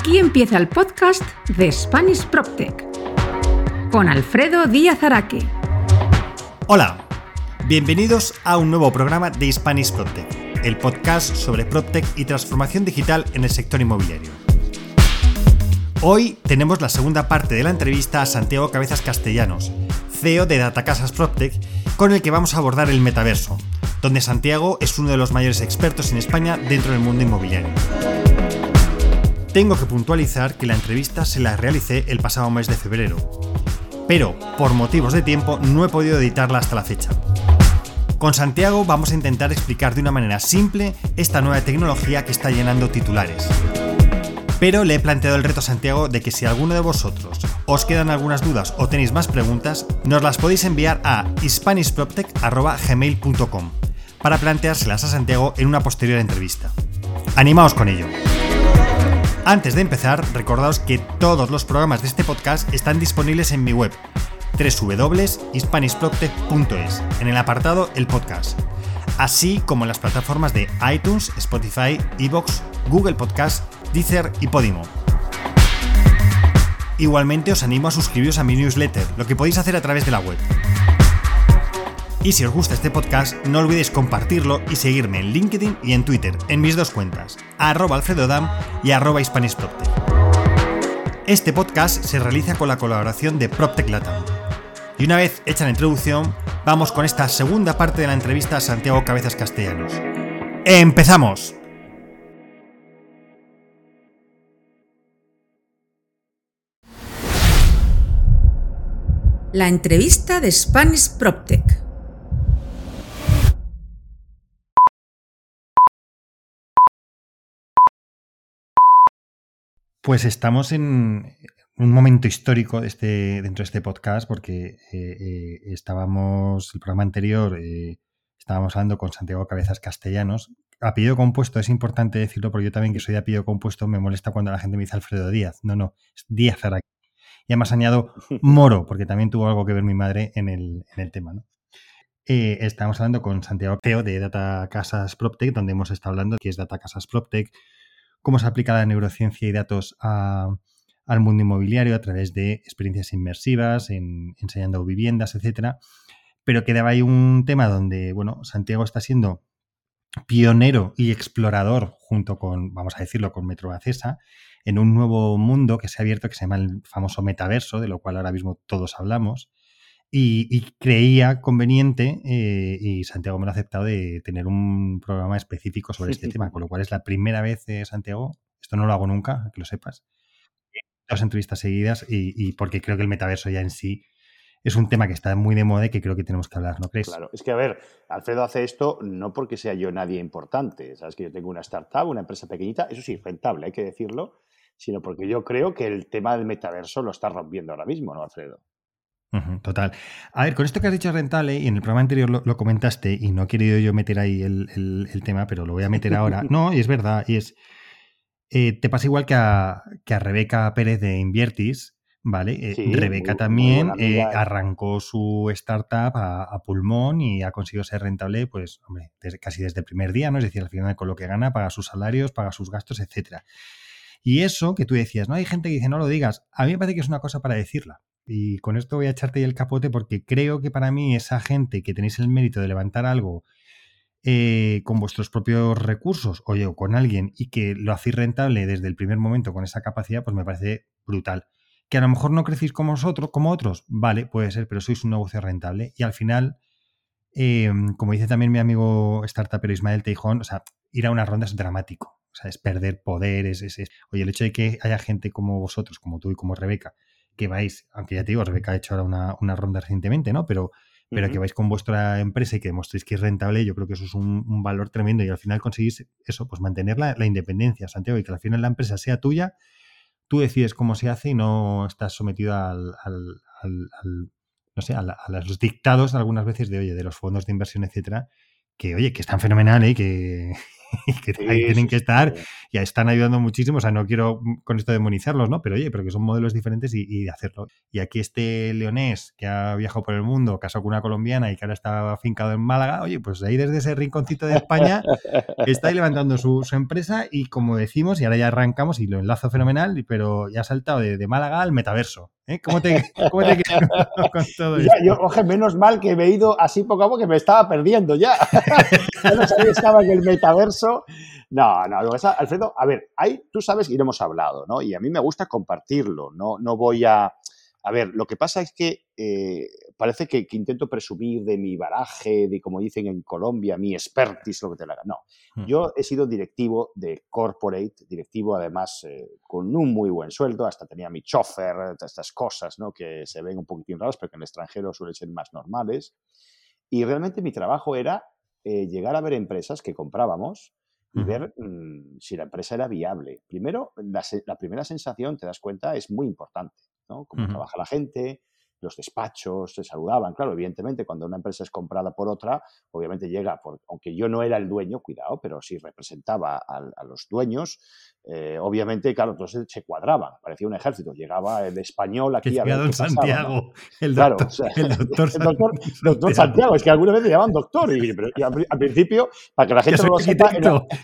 Aquí empieza el podcast de Spanish PropTech con Alfredo Díaz Araque. Hola, bienvenidos a un nuevo programa de Spanish PropTech, el podcast sobre PropTech y transformación digital en el sector inmobiliario. Hoy tenemos la segunda parte de la entrevista a Santiago Cabezas Castellanos, CEO de Datacasas PropTech, con el que vamos a abordar el metaverso, donde Santiago es uno de los mayores expertos en España dentro del mundo inmobiliario. Tengo que puntualizar que la entrevista se la realicé el pasado mes de febrero, pero por motivos de tiempo no he podido editarla hasta la fecha. Con Santiago vamos a intentar explicar de una manera simple esta nueva tecnología que está llenando titulares. Pero le he planteado el reto a Santiago de que si alguno de vosotros os quedan algunas dudas o tenéis más preguntas, nos las podéis enviar a hispanishproptech.gmail.com para planteárselas a Santiago en una posterior entrevista. Animaos con ello. Antes de empezar, recordaos que todos los programas de este podcast están disponibles en mi web www.hispanishproptech.es en el apartado El Podcast, así como en las plataformas de iTunes, Spotify, Evox, Google Podcast Deezer y Podimo. Igualmente os animo a suscribiros a mi newsletter, lo que podéis hacer a través de la web. Y si os gusta este podcast, no olvidéis compartirlo y seguirme en LinkedIn y en Twitter, en mis dos cuentas, arroba alfredodam y arroba Este podcast se realiza con la colaboración de PropTech Latam. Y una vez hecha la introducción, vamos con esta segunda parte de la entrevista a Santiago Cabezas Castellanos. ¡Empezamos! La entrevista de Spanish PropTech. Pues estamos en un momento histórico este, dentro de este podcast porque eh, eh, estábamos, el programa anterior, eh, estábamos hablando con Santiago Cabezas Castellanos. Apellido compuesto, es importante decirlo porque yo también que soy de apellido compuesto me molesta cuando la gente me dice Alfredo Díaz. No, no, es Díaz Araque. Y además añado Moro, porque también tuvo algo que ver mi madre en el, tema. ¿no? Eh, estamos hablando con Santiago Teo de Data Casas PropTech, donde hemos estado hablando qué es Data Casas PropTech, cómo se aplica la neurociencia y datos al mundo inmobiliario a través de experiencias inmersivas, en, enseñando viviendas, etcétera. Pero quedaba ahí un tema donde, bueno, Santiago está siendo pionero y explorador junto con, vamos a decirlo, con Metro Acesa, en un nuevo mundo que se ha abierto que se llama el famoso metaverso, de lo cual ahora mismo todos hablamos. Y, creía conveniente, eh, y Santiago me lo ha aceptado, de tener un programa específico sobre este tema, con lo cual es la primera vez, eh, Santiago, esto no lo hago nunca, que lo sepas, dos entrevistas seguidas y, porque creo que el metaverso ya en sí es un tema que está muy de moda y que creo que tenemos que hablar, ¿no crees? Claro, es que a ver, Alfredo hace esto no porque sea yo nadie importante, sabes que yo tengo una startup, una empresa pequeñita, eso sí, rentable, hay que decirlo, sino porque yo creo que el tema del metaverso lo está rompiendo ahora mismo, ¿no, Alfredo? Total. A ver, con esto que has dicho rentable, y en el programa anterior lo, comentaste, y no he querido yo meter ahí el, tema, pero lo voy a meter ahora. No, y es verdad, y es. Eh, te pasa igual que a, que a Rebeca Pérez de Inviertis, ¿vale? Eh, Rebeca también eh, arrancó su startup a, pulmón y ha conseguido ser rentable, pues, hombre, casi desde el primer día, ¿no? Es decir, al final con lo que gana, paga sus salarios, paga sus gastos, etcétera. Y eso que tú decías, no hay gente que dice no lo digas, a mí me parece que es una cosa para decirla. Y con esto voy a echarte el capote porque creo que para mí esa gente que tenéis el mérito de levantar algo eh, con vuestros propios recursos, o con alguien, y que lo hacéis rentable desde el primer momento con esa capacidad, pues me parece brutal. Que a lo mejor no crecéis como vosotros, como otros, vale, puede ser, pero sois un negocio rentable. Y al final, em, como dice también mi amigo startupero Ismael Teijón, o sea, ir a una ronda es dramático. O sea, es perder poderes, es, Oye, el hecho de que haya gente como vosotros, como tú y como Rebeca, que vais, aunque ya te digo, Rebeca ha hecho ahora una, ronda recientemente, ¿no? Pero, pero que vais con vuestra empresa y que demostréis que es rentable, yo creo que eso es un, valor tremendo. Y al final conseguís eso, pues mantener la, independencia, Santiago, y que al final la empresa sea tuya, tú decides cómo se hace y no estás sometido al, no sé, a, los dictados algunas veces de, oye, de los fondos de inversión, etcétera, que, oye, que están fenomenales y que, ahí tienen que estar y están ayudando muchísimo. O sea, no quiero con esto demonizarlos, ¿no? Pero oye, pero que son modelos diferentes y, de hacerlo. Y aquí este leonés que ha viajado por el mundo, casado con una colombiana y que ahora está afincado en Málaga, oye, pues ahí desde ese rinconcito de España está ahí levantando su, empresa y como decimos, y ahora ya arrancamos y lo enlazo fenomenal, pero ya ha saltado de, Málaga al metaverso. ¿eh? ¿Cómo te, cómo te con todo esto? yo, oje, menos mal que me he ido así poco a poco que me estaba perdiendo ya. ya no sabía estaba en el metaverso. No, no, Alfredo, a ver, hay, tú sabes y lo hemos hablado, ¿no? Y a mí me gusta compartirlo, no, no voy a... A ver, lo que pasa es que eh, parece que, intento presumir de mi baraje, de como dicen en Colombia, mi expertise, lo que te la haga. No, hmm. yo he sido directivo de corporate, directivo además eh, con un muy buen sueldo, hasta tenía mi chofer, estas cosas, ¿no? Que se ven un poquitín raras, pero que en el extranjero suelen ser más normales. Y realmente mi trabajo era eh, llegar a ver empresas que comprábamos y ver mm, si la empresa era viable. Primero, la, la, primera sensación, te das cuenta, es muy importante. ¿no? Cómo trabaja la gente, los despachos se saludaban. Claro, evidentemente, cuando una empresa es comprada por otra, obviamente llega, por, aunque yo no era el dueño, cuidado, pero sí representaba a, los dueños, eh, obviamente, claro, entonces se cuadraban, parecía un ejército. Llegaba el español aquí a ver Santiago, el doctor, el doctor, doctor, Santiago. Es que alguna vez le llaman doctor. Y, al, principio, para que la gente no lo sepa...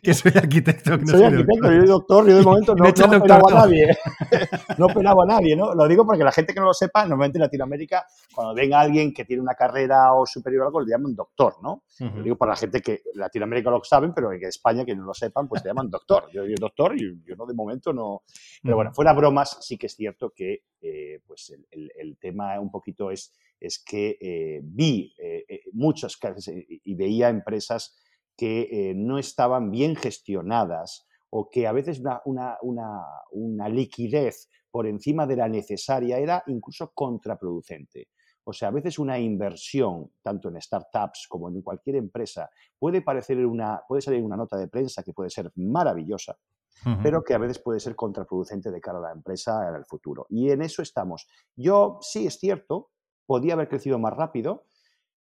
Que soy arquitecto. Que soy arquitecto, yo soy doctor, yo de momento no, no operaba a nadie. no operaba a nadie, ¿no? Lo digo porque la gente que no lo sepa, normalmente en Latinoamérica, cuando venga alguien que tiene una carrera o superior a algo, le llaman doctor, ¿no? Lo digo para la gente que en Latinoamérica lo saben, pero en España, que no lo sepan, pues le llaman doctor. Yo, yo doctor y yo no de momento no. Pero bueno, fuera bromas, sí que es cierto que eh, pues el, tema un poquito es, es que eh, vi eh, muchas casos y veía empresas que no estaban bien gestionadas o que a veces una, una, liquidez por encima de la necesaria era incluso contraproducente. O sea, a veces una inversión, tanto en startups como en cualquier empresa, puede parecer una, puede salir una nota de prensa que puede ser maravillosa, pero que a veces puede ser contraproducente de cara a la empresa en el futuro. Y en eso estamos. Yo, sí, es cierto, podía haber crecido más rápido,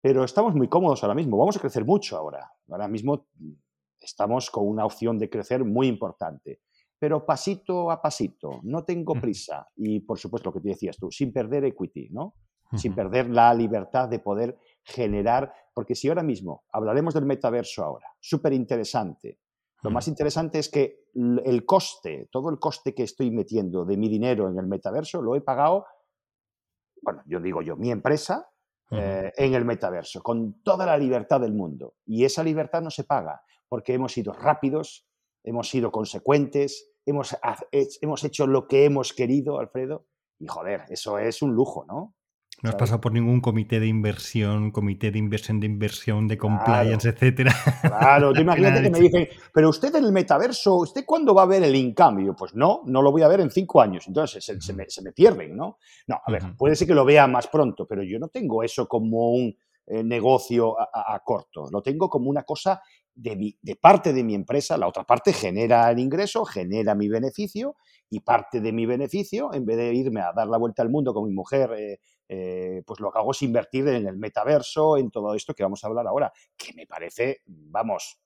pero estamos muy cómodos ahora mismo. Vamos a crecer mucho ahora. Ahora mismo mm, estamos con una opción de crecer muy importante. Pero pasito a pasito, no tengo prisa. Y por supuesto, lo que te decías tú, sin perder equity, ¿no? Sin perder la libertad de poder generar, porque si ahora mismo hablaremos del metaverso ahora, súper interesante, lo más interesante es que el coste, todo el coste que estoy metiendo de mi dinero en el metaverso, lo he pagado, bueno, yo digo yo, mi empresa, eh, en el metaverso, con toda la libertad del mundo. Y esa libertad no se paga, porque hemos sido rápidos, hemos sido consecuentes, hemos, hemos hecho lo que hemos querido, Alfredo, y joder, eso es un lujo, ¿no? No has pasado por ningún comité de inversión, comité de inversión, de inversión, de compliance, etcétera. Claro, tú imagínate que me dicen, pero usted en el metaverso, ¿usted cuándo va a ver el incambio? Pues no, no lo voy a ver en cinco años. Entonces se, me, pierden, ¿no? No, a ver, puede ser que lo vea más pronto, pero yo no tengo eso como un eh, negocio a, corto. Lo tengo como una cosa de, parte de mi empresa, la otra parte genera el ingreso, genera mi beneficio y parte de mi beneficio, en vez de irme a dar la vuelta al mundo con mi mujer eh, eh, pues lo que hago es invertir en el metaverso, en todo esto que vamos a hablar ahora, que me parece, vamos,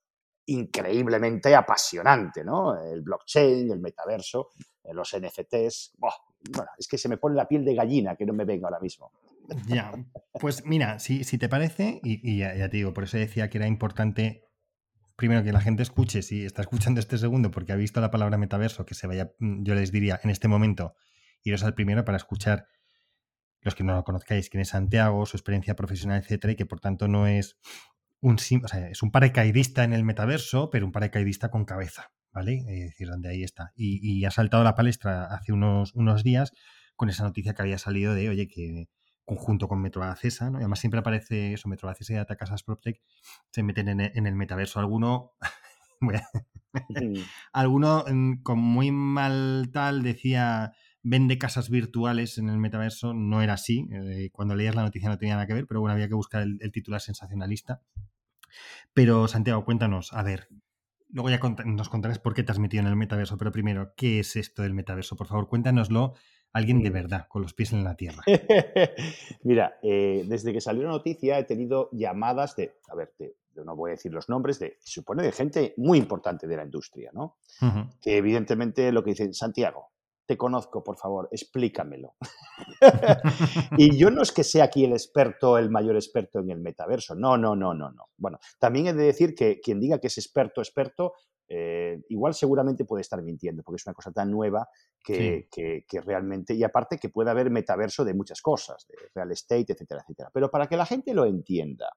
increíblemente apasionante, ¿no? El blockchain, el metaverso, eh, los NFTs. bueno, es que se me pone la piel de gallina que no me venga ahora mismo. Ya, pues mira, si, si te parece, y, ya, te digo, por eso decía que era importante primero que la gente escuche, si está escuchando este segundo porque ha visto la palabra metaverso, que se vaya, mm, yo les diría en este momento, iros al primero para escuchar los que no lo conozcáis, quién es Santiago, su experiencia profesional, etcétera, y que por tanto no es un, o sea, es un paracaidista en el metaverso, pero un paracaidista con cabeza, ¿vale? Es decir, donde ahí está. Y, ha saltado la palestra hace unos, unos días con esa noticia que había salido de, oye, que conjunto con Metro Acesa, ¿no? Y además siempre aparece eso, Metro Acesa y Atacasas PropTech se meten en el, en el metaverso. Alguno, alguno mm, con muy mal tal decía vende casas virtuales en el metaverso. No era así. Eh, cuando leías la noticia no tenía nada que ver, pero bueno, había que buscar el, titular sensacionalista. Pero Santiago, cuéntanos, a ver, luego ya nos contarás por qué te has metido en el metaverso, pero primero, ¿qué es esto del metaverso? Por favor, cuéntanoslo alguien de verdad, con los pies en la tierra. Mira, eh, desde que salió la noticia he tenido llamadas de, a ver, no voy a decir los nombres, de, se supone de gente muy importante de la industria, ¿no? Que evidentemente lo que dicen, Santiago, te conozco, por favor, explícamelo. y yo no es que sea aquí el experto, el mayor experto en el metaverso, no, no, no, no, no. Bueno, también he de decir que quien diga que es experto, experto, eh, igual seguramente puede estar mintiendo, porque es una cosa tan nueva que, que, realmente, y aparte que puede haber metaverso de muchas cosas, de real estate, etcétera, etcétera. Pero para que la gente lo entienda,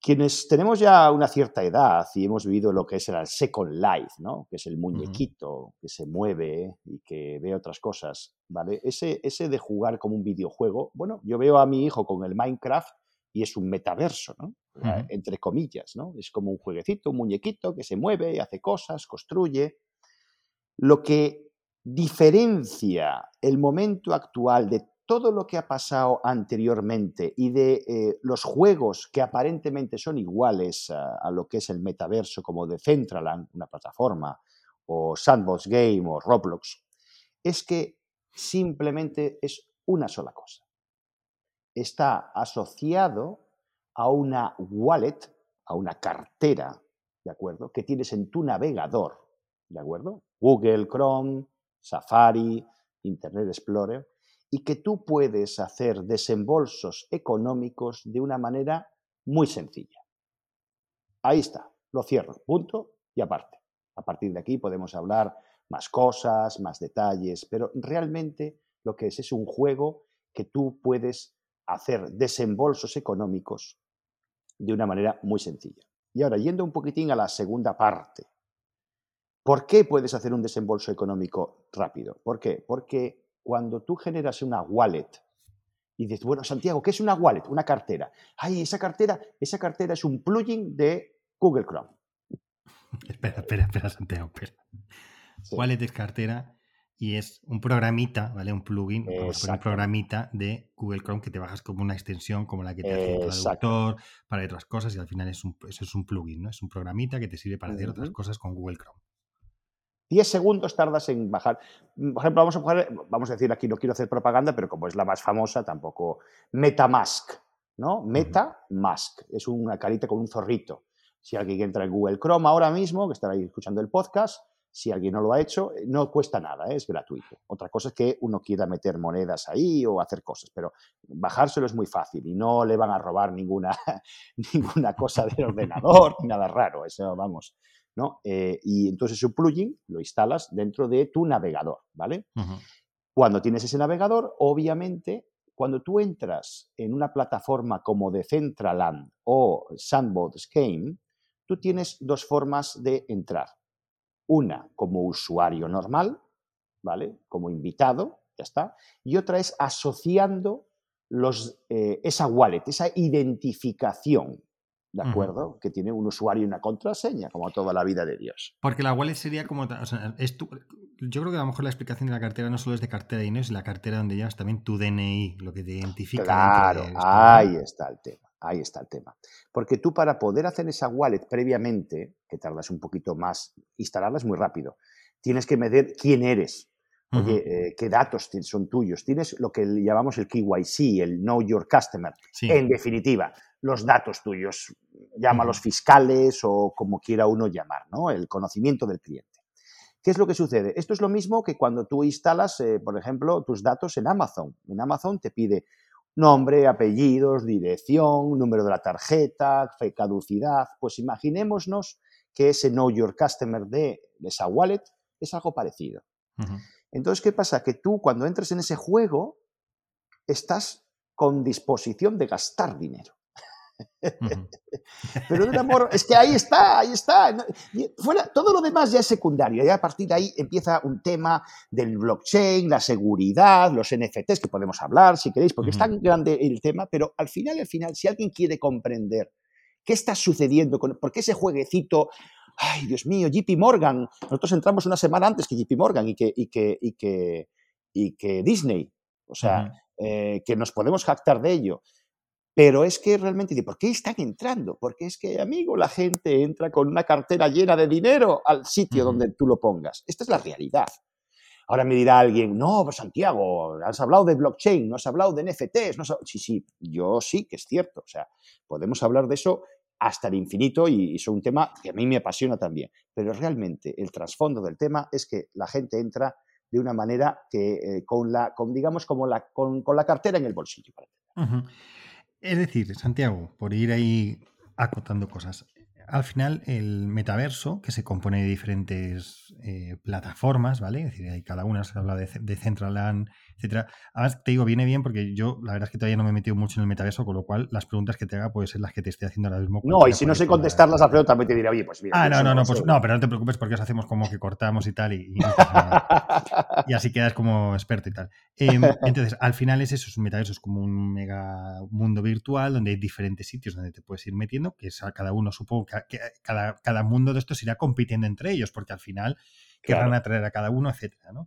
quienes tenemos ya una cierta edad y hemos vivido lo que es el Second Life, ¿no? que es el muñequito que se mueve y que ve otras cosas, ¿vale? Ese, ese de jugar como un videojuego, bueno, yo veo a mi hijo con el Minecraft y es un metaverso, ¿no? Entre comillas, ¿no? Es como un jueguecito, un muñequito que se mueve, hace cosas, construye. Lo que diferencia el momento actual de todo lo que ha pasado anteriormente y de eh, los juegos que aparentemente son iguales a, lo que es el metaverso, como de Centraland, una plataforma, o Sandbox Game o Roblox, es que simplemente es una sola cosa. Está asociado a una wallet, a una cartera, ¿de acuerdo? Que tienes en tu navegador, ¿de acuerdo? Google, Chrome, Safari, Internet Explorer y que tú puedes hacer desembolsos económicos de una manera muy sencilla. Ahí está, lo cierro, punto y aparte. A partir de aquí podemos hablar más cosas, más detalles, pero realmente lo que es es un juego que tú puedes hacer desembolsos económicos de una manera muy sencilla. Y ahora, yendo un poquitín a la segunda parte, ¿por qué puedes hacer un desembolso económico rápido? ¿Por qué? Porque cuando tú generas una wallet y dices, bueno, Santiago, ¿qué es una wallet? Una cartera. Ay, esa cartera, esa cartera es un plugin de Google Chrome. espera, espera, espera, Santiago, espera. Wallet es cartera y es un programita, ¿vale? Un plugin, un programita de Google Chrome que te bajas como una extensión como la que te hace el traductor para otras cosas y al final es un, eso es un plugin, ¿no? Es un programita que te sirve para hacer otras cosas con Google Chrome. 10 segundos tardas en bajar. Mm, por ejemplo, vamos a, vamos a decir aquí, no quiero hacer propaganda, pero como es la más famosa, tampoco. MetaMask, ¿no? MetaMask. Es una carita con un zorrito. Si alguien entra en Google Chrome ahora mismo, que estará ahí escuchando el podcast, si alguien no lo ha hecho, eh, no cuesta nada, ¿eh? es gratuito. Otra cosa es que uno quiera meter monedas ahí o hacer cosas, pero bajárselo es muy fácil y no le van a robar ninguna, ninguna cosa del ordenador ni nada raro. Eso, vamos, eh, y entonces ese plugin lo instalas dentro de tu navegador, ¿vale? Cuando tienes ese navegador, obviamente, cuando tú entras en una plataforma como Decentraland o Sandbox Game, tú tienes dos formas de entrar. Una como usuario normal, ¿vale? Como invitado, ya está. Y otra es asociando los, eh, esa wallet, esa identificación ¿de acuerdo? Que tiene un usuario y una contraseña, como toda la vida de Dios. Porque la wallet sería como. O sea, es yo creo que a lo mejor la explicación de la cartera no solo es de cartera de dinero, es la cartera donde llevas también tu DNI, lo que te identifica. Claro, ahí está el tema. Ahí está el tema. Porque tú para poder hacer esa wallet previamente, que tardas un poquito más, instalarla es muy rápido, tienes que medir quién eres. Oye, eh, ¿qué datos son tuyos? Tienes lo que llamamos el KYC, el Know Your Customer. En definitiva, los datos tuyos, llámalos fiscales o como quiera uno llamar, ¿no? El conocimiento del cliente. ¿Qué es lo que sucede? Esto es lo mismo que cuando tú instalas, eh, por ejemplo, tus datos en Amazon. En Amazon te pide nombre, apellidos, dirección, número de la tarjeta, caducidad. Pues imaginémonos que ese Know Your Customer de, esa wallet es algo parecido. Entonces, ¿qué pasa? Que tú cuando entres en ese juego estás con disposición de gastar dinero. Pero de un amor, es que ahí está, ahí está. Fuera, todo lo demás ya es secundario. Y a partir de ahí empieza un tema del blockchain, la seguridad, los NFTs, que podemos hablar si queréis, porque es tan grande el tema, pero al final, al final, si alguien quiere comprender qué está sucediendo, con, por qué ese jueguecito, ay, Dios mío, JP Morgan, nosotros entramos una semana antes que JP Morgan y que, y que, y que, y que Disney, o sea, eh, que nos podemos jactar de ello. Pero es que realmente, ¿por qué están entrando? Porque es que, amigo, la gente entra con una cartera llena de dinero al sitio donde tú lo pongas. Esta es la realidad. Ahora me dirá alguien, no, pues Santiago, has hablado de blockchain, no has hablado de NFTs. No Sí, sí, yo sí que es cierto. O sea, podemos hablar de eso hasta el infinito y, es un tema que a mí me apasiona también. Pero realmente el trasfondo del tema es que la gente entra de una manera que eh, con la, con, digamos, como la, con, la cartera en el bolsillo. Es decir, Santiago, por ir ahí acotando cosas, al final el metaverso, que se compone de diferentes eh, plataformas, ¿vale? Es decir, hay cada una se habla de, de Centraland, etcétera. Además, te digo, viene bien porque yo la verdad es que todavía no me he metido mucho en el metaverso, con lo cual las preguntas que te haga pueden ser las que te esté haciendo ahora mismo. No, y si no sé contestarlas, Alfredo también te dirá, oye, pues mira. Ah, no, no, no, pues no, pero no te preocupes porque os hacemos como que cortamos y tal, y, y, así quedas como experto y tal. Em, entonces, al final es eso, es un metaverso, es como un mega mundo virtual donde hay diferentes sitios donde te puedes ir metiendo, que es a cada uno, supongo que, cada, cada mundo de estos irá compitiendo entre ellos, porque al final querrán atraer a cada uno, etcétera, ¿no?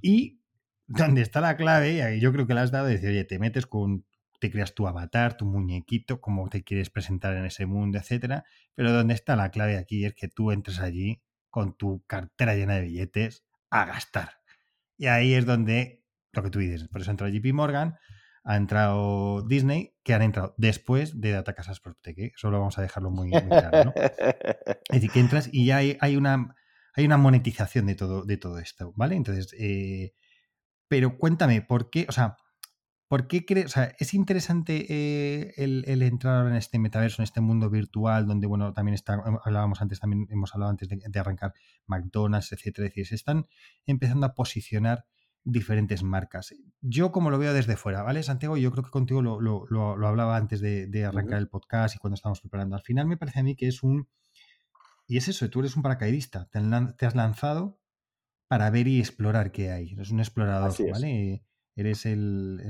Y donde está la clave, y yo creo que la has dado, es decir, oye, te metes con, te creas tu avatar, tu muñequito, cómo te quieres presentar en ese mundo, etcétera. Pero donde está la clave aquí es que tú entres allí con tu cartera llena de billetes a gastar. Y ahí es donde, lo que tú dices, por eso entró JP Morgan, ha entrado Disney, que han entrado después de Data Casas PropTech. ¿eh? Eso lo vamos a dejarlo muy, claro, ¿no? Es decir, que entras y ya hay, hay, una, hay una monetización de todo, de todo esto, ¿vale? Entonces, eh, pero cuéntame, ¿por qué? O sea, ¿por qué crees? O sea, es interesante eh, el, entrar en este metaverso, en este mundo virtual, donde, bueno, también está, hablábamos antes, también hemos hablado antes de, arrancar McDonald's, etcétera. Es decir, se están empezando a posicionar diferentes marcas. Yo, como lo veo desde fuera, ¿vale, Santiago? Yo creo que contigo lo, lo, hablaba antes de, arrancar el podcast y cuando estábamos preparando. Al final me parece a mí que es un. Y es eso, tú eres un paracaidista, te has lanzado para ver y explorar qué hay. Eres un explorador, ¿vale? Eres el,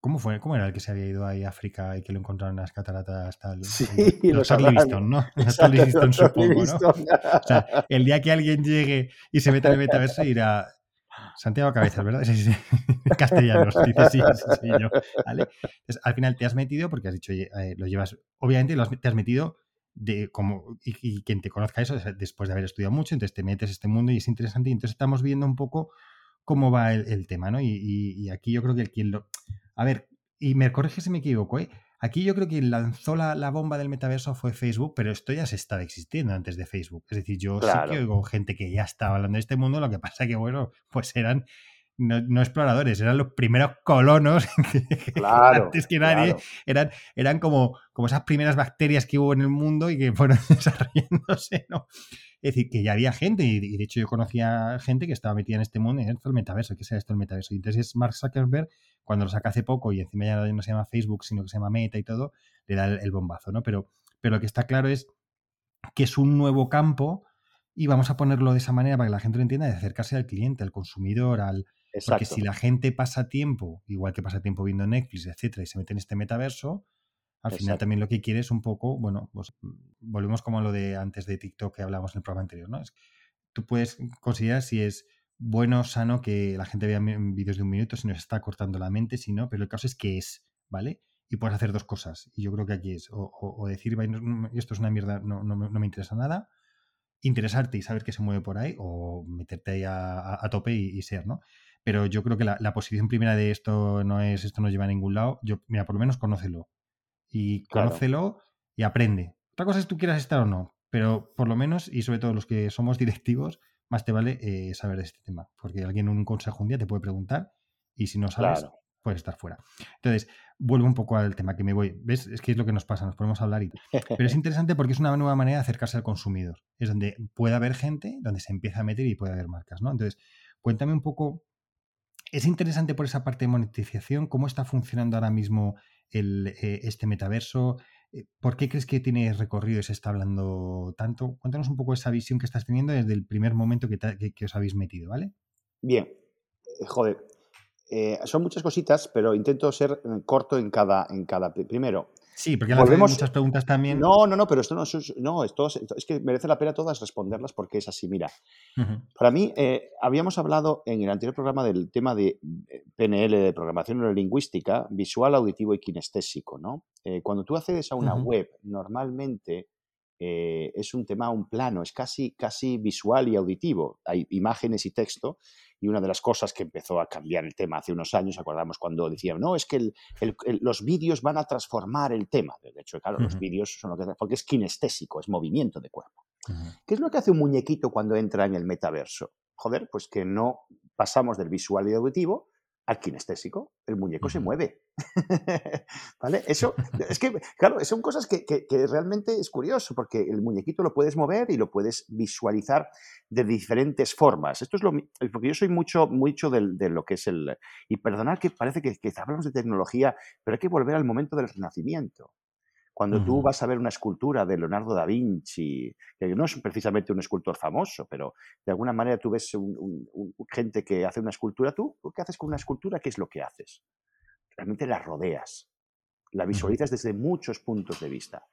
¿Cómo fue? ¿Cómo era el que se había ido ahí a África y que lo encontraron en las cataratas? Tal, sí, los Liston, ¿no? Los Charlie Liston, supongo, ¿no? O sea, el día que alguien llegue y se meta en el metaverso irá Santiago Cabezas, ¿verdad? Sí, sí, Castellanos, dice sí, sí, sí, yo. ¿vale? Entonces, al final te has metido porque has dicho, eh, lo llevas, obviamente te has metido de como y, quien te conozca eso después de haber estudiado mucho, entonces te metes este mundo y es interesante y entonces estamos viendo un poco cómo va el, tema, ¿no? Y, aquí yo creo que el quien lo... A ver, y me corrige si me equivoco, ¿eh? Aquí yo creo que lanzó la, bomba del metaverso fue Facebook, pero esto ya se estaba existiendo antes de Facebook. Es decir, yo sí que oigo gente que ya estaba hablando de este mundo, lo que pasa que, bueno, pues eran no, exploradores, eran los primeros colonos claro, antes que nadie, eran, eran como, como esas primeras bacterias que hubo en el mundo y que fueron desarrollándose, ¿no? Es decir, que ya había gente, y de hecho yo conocía gente que estaba metida en este mundo, en esto el metaverso, ¿qué sea esto el metaverso? Y entonces es Mark Zuckerberg, cuando lo saca hace poco y encima ya no se llama Facebook, sino que se llama Meta y todo, le da el, bombazo, ¿no? Pero, pero lo que está claro es que es un nuevo campo y vamos a ponerlo de esa manera para que la gente lo entienda, de acercarse al cliente, al consumidor, al, porque si la gente pasa tiempo, igual que pasa tiempo viendo Netflix, etcétera, y se mete en este metaverso, al final también lo que quiere es un poco, bueno, pues volvemos como a lo de antes de TikTok que hablamos en el programa anterior, ¿no? Es, tú puedes considerar si es bueno, sano que la gente vea vídeos de un minuto, si no se está cortando la mente, si no, pero el caso es que es, ¿vale? Y puedes hacer dos cosas. Y yo creo que aquí es, o, decir, esto es una mierda, no, no, me interesa nada, interesarte y saber qué se mueve por ahí, o meterte ahí a, tope y, y, ser, ¿no? Pero yo creo que la, posición primera de esto no es, esto no lleva a ningún lado. Yo, mira, por lo menos conócelo. Y conócelo y aprende. Otra cosa es tú quieras estar o no, pero por lo menos, y sobre todo los que somos directivos, más te vale eh, saber de este tema. Porque alguien en un consejo un día te puede preguntar y si no sabes, puedes estar fuera. Entonces, vuelvo un poco al tema que me voy. ¿Ves? Es que es lo que nos pasa, nos podemos hablar y... Pero es interesante porque es una nueva manera de acercarse al consumidor. Es donde puede haber gente, donde se empieza a meter y puede haber marcas, ¿no? Entonces, cuéntame un poco es interesante por esa parte de monetización, cómo está funcionando ahora mismo eh, este metaverso. Eh, ¿Por qué crees que tiene recorrido y se está hablando tanto? Cuéntanos un poco esa visión que estás teniendo desde el primer momento que, os habéis metido, ¿vale? Bien, eh, joder, son muchas cositas, pero intento ser corto en cada, en cada. Primero, Sí, porque Volvemos... muchas preguntas también. No, no, no, pero esto no, no esto, es que merece la pena todas responderlas porque es así. Mira, para mí, eh, habíamos hablado en el anterior programa del tema de eh, PNL, de programación neurolingüística, visual, auditivo y kinestésico, ¿no? Eh, cuando tú accedes a una web, normalmente eh, es un tema, un plano, es casi, casi visual y auditivo. Hay imágenes y texto. Y una de las cosas que empezó a cambiar el tema hace unos años, acordamos cuando decían, no, es que los vídeos van a transformar el tema. De hecho, claro, los vídeos son lo que porque es kinestésico, es movimiento de cuerpo. ¿Qué es lo que hace un muñequito cuando entra en el metaverso? Joder, pues que no pasamos del visual y auditivo al kinestésico, el muñeco se mueve. ¿Vale? Eso, es que, claro, son cosas que, realmente es curioso, porque el muñequito lo puedes mover y lo puedes visualizar de diferentes formas. Esto es lo porque yo soy mucho, mucho de lo que es el. Y perdonad que parece que, que hablamos de tecnología, pero hay que volver al momento del renacimiento. Cuando tú vas a ver una escultura de Leonardo da Vinci, que no es precisamente un escultor famoso, pero de alguna manera tú ves gente que hace una escultura, ¿tú qué haces con una escultura? ¿Qué es lo que haces? Realmente la rodeas, la visualizas desde muchos puntos de vista.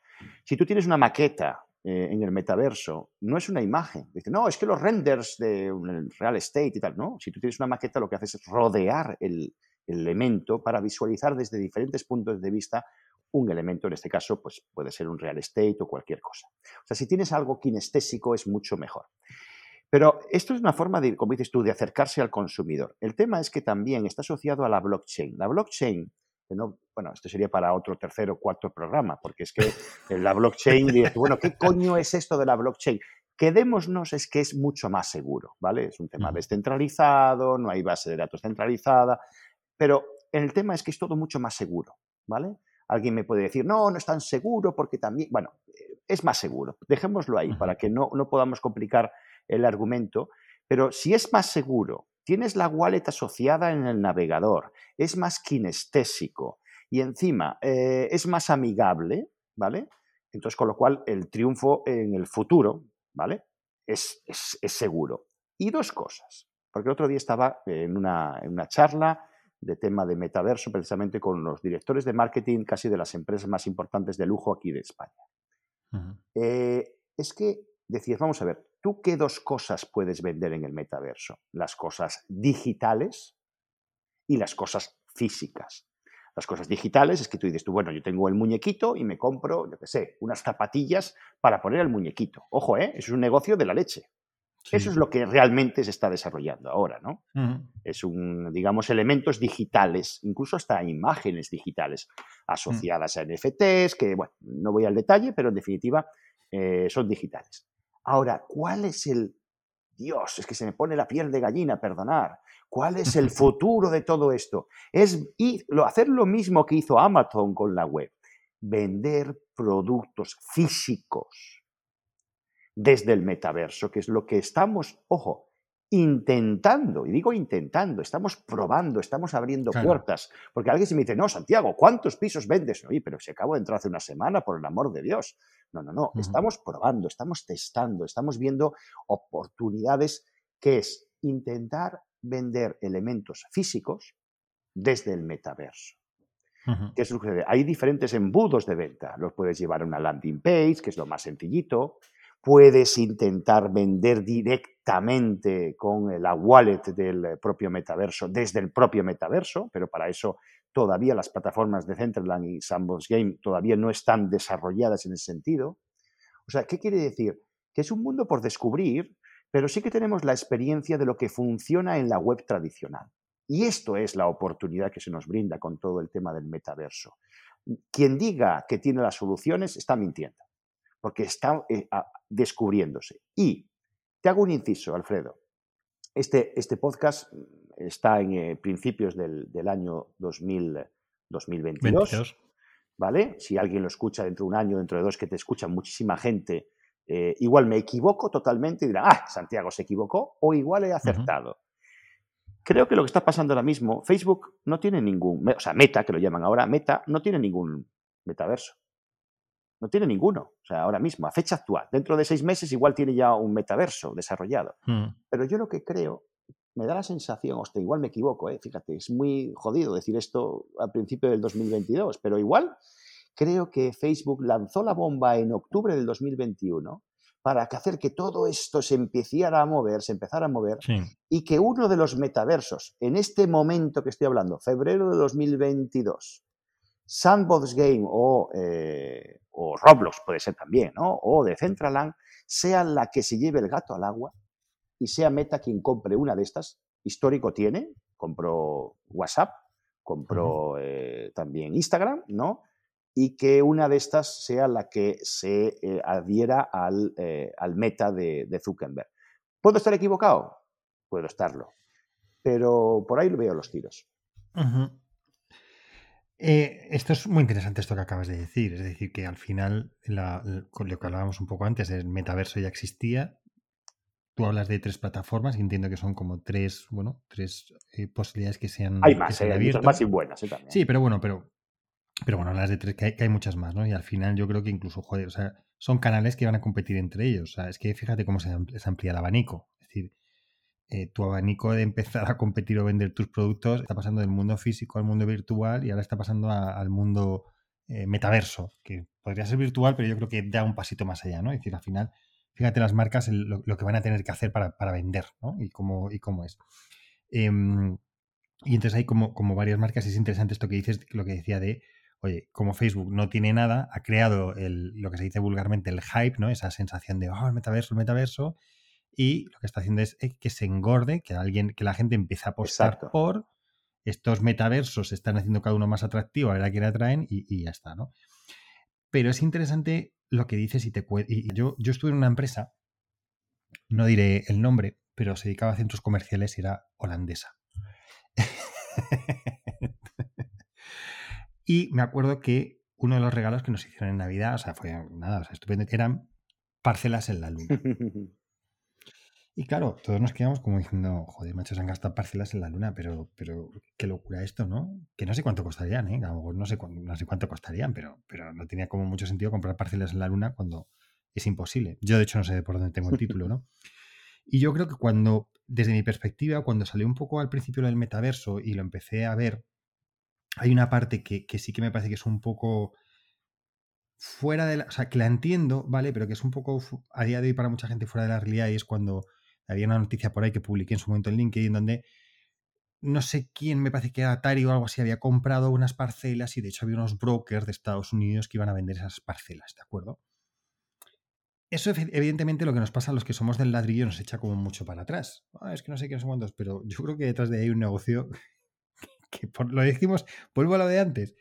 Si tú tienes una maqueta eh, en el metaverso, no es una imagen. Dice, no, es que los renders de real estate y tal, no. Si tú tienes una maqueta, lo que haces es rodear el elemento para visualizar desde diferentes puntos de vista un elemento, en este caso, pues puede ser un real estate o cualquier cosa. O sea, si tienes algo kinestésico es mucho mejor. Pero esto es una forma de, como dices tú, de acercarse al consumidor. El tema es que también está asociado a la blockchain. La blockchain, que no, bueno, esto sería para otro tercer o cuarto programa, porque es que la blockchain, bueno, ¿qué coño es esto de la blockchain? Quedémonos es que es mucho más seguro, ¿vale? Es un tema descentralizado, no hay base de datos centralizada, pero el tema es que es todo mucho más seguro, ¿vale? Alguien me puede decir, no, no es tan seguro porque también, bueno, es más seguro. Dejémoslo ahí para que no, no podamos complicar el argumento. Pero si es más seguro, tienes la wallet asociada en el navegador, es más kinestésico y encima eh, es más amigable, ¿vale? Entonces, con lo cual, el triunfo en el futuro, ¿vale? Es, es, es seguro. Y dos cosas, porque el otro día estaba en una, en una charla de tema de metaverso precisamente con los directores de marketing casi de las empresas más importantes de lujo aquí de España. Eh, es que decías, vamos a ver, ¿tú qué dos cosas puedes vender en el metaverso? Las cosas digitales y las cosas físicas. Las cosas digitales es que tú dices, tú, bueno, yo tengo el muñequito y me compro, yo qué sé, unas zapatillas para poner el muñequito. Ojo, ¿eh? Es un negocio de la leche. Eso es lo que realmente se está desarrollando ahora, ¿no? Es un, digamos, elementos digitales, incluso hasta imágenes digitales mm. asociadas a NFTs, que, bueno, no voy al detalle, pero en definitiva eh, son digitales. Ahora, ¿cuál es el... Dios, es que se me pone la piel de gallina, perdonar. ¿Cuál es el futuro de todo esto? Es hacer lo mismo que hizo Amazon con la web, vender productos físicos desde el metaverso, que es lo que estamos, ojo, intentando, y digo intentando, estamos probando, estamos abriendo puertas, porque alguien se me dice, no, Santiago, ¿cuántos pisos vendes? Oye, pero se acabo de entrar hace una semana, por el amor de Dios. No, no, no, estamos probando, estamos testando, estamos viendo oportunidades que es intentar vender elementos físicos desde el metaverso. ¿Qué sucede? Hay diferentes embudos de venta. Los puedes llevar a una landing page, que es lo más sencillito puedes intentar vender directamente con la wallet del propio metaverso, desde el propio metaverso, pero para eso todavía las plataformas de Centerland y Sandbox Game todavía no están desarrolladas en ese sentido. O sea, ¿qué quiere decir? Que es un mundo por descubrir, pero sí que tenemos la experiencia de lo que funciona en la web tradicional. Y esto es la oportunidad que se nos brinda con todo el tema del metaverso. Quien diga que tiene las soluciones está mintiendo porque está eh, descubriéndose. Y te hago un inciso, Alfredo. Este, este podcast está en eh, principios del, año 2000, 2022. ¿Vale? Si alguien lo escucha dentro de un año, dentro de dos, que te escucha muchísima gente, eh, igual me equivoco totalmente y dirá, ah, Santiago se equivocó, o igual he acertado. Creo que lo que está pasando ahora mismo, Facebook no tiene ningún, o sea, Meta, que lo llaman ahora, Meta, no tiene ningún metaverso. No tiene ninguno. O sea, ahora mismo, a fecha actual. Dentro de seis meses igual tiene ya un metaverso desarrollado. Hmm. Pero yo lo que creo, me da la sensación, hostia, igual me equivoco, ¿eh? fíjate, es muy jodido decir esto al principio del 2022, pero igual creo que Facebook lanzó la bomba en octubre del 2021 para hacer que todo esto se empezara a mover, se empezara a mover, y que uno de los metaversos, en este momento que estoy hablando, febrero de 2022, Sandbox Game o, eh, o Roblox puede ser también, ¿no? O de Centraland, sea la que se lleve el gato al agua y sea Meta quien compre una de estas. Histórico tiene, compró WhatsApp, compró eh, también Instagram, ¿no? Y que una de estas sea la que se eh, adhiera al, al meta de, Zuckerberg. ¿Puedo estar equivocado? Puedo estarlo. Pero por ahí lo veo los tiros. Eh, esto es muy interesante esto que acabas de decir, es decir, que al final, lo que hablábamos un poco antes, el metaverso ya existía. Tú hablas de tres plataformas y entiendo que son como tres, bueno, tres eh, posibilidades que sean. Hay más, eh, hay más y buenas también. Sí, pero bueno, pero, pero bueno, hablas de tres, que hay, muchas más, ¿no? Y al final yo creo que incluso, joder, o sea, son canales que van a competir entre ellos. O sea, es que fíjate cómo se, se amplía el abanico. Es decir, eh, tu abanico de empezar a competir o vender tus productos está pasando del mundo físico al mundo virtual y ahora está pasando al mundo eh, metaverso, que podría ser virtual, pero yo creo que da un pasito más allá, ¿no? Es decir, al final, fíjate las marcas lo, que van a tener que hacer para, vender, ¿no? Y cómo, y cómo es. Em, y entonces hay como, como varias marcas, y es interesante esto que dices, lo que decía de, oye, como Facebook no tiene nada, ha creado el, lo que se dice vulgarmente el hype, ¿no? Esa sensación de, oh, el metaverso, el metaverso, y lo que está haciendo es eh, que se engorde, que alguien, que la gente empiece a apostar por estos metaversos, están haciendo cada uno más atractivo, a ver a quién atraen y, y ya está, ¿no? Pero es interesante lo que dices y te y yo, yo estuve en una empresa, no diré el nombre, pero se dedicaba a centros comerciales y era holandesa. y me acuerdo que uno de los regalos que nos hicieron en Navidad, o sea, fue nada, o sea, estupendo, eran parcelas en la luna. Y claro, todos nos quedamos como diciendo, joder, macho, se han gastado parcelas en la luna, pero, pero qué locura esto, ¿no? Que no sé cuánto costarían, ¿eh? A lo mejor no sé, no sé cuánto costarían, pero, pero no tenía como mucho sentido comprar parcelas en la luna cuando es imposible. Yo, de hecho, no sé por dónde tengo el título, ¿no? Y yo creo que cuando, desde mi perspectiva, cuando salió un poco al principio del metaverso y lo empecé a ver, hay una parte que, que sí que me parece que es un poco fuera de la. O sea, que la entiendo, ¿vale? Pero que es un poco a día de hoy para mucha gente fuera de la realidad y es cuando había una noticia por ahí que publiqué en su momento en LinkedIn donde no sé quién, me parece que Atari o algo así, había comprado unas parcelas y de hecho había unos brokers de Estados Unidos que iban a vender esas parcelas, ¿de acuerdo? Eso evidentemente lo que nos pasa a los que somos del ladrillo nos echa como mucho para atrás. Ah, es que no sé qué son cuántos, pero yo creo que detrás de ahí hay un negocio que por, lo decimos, vuelvo a lo de antes.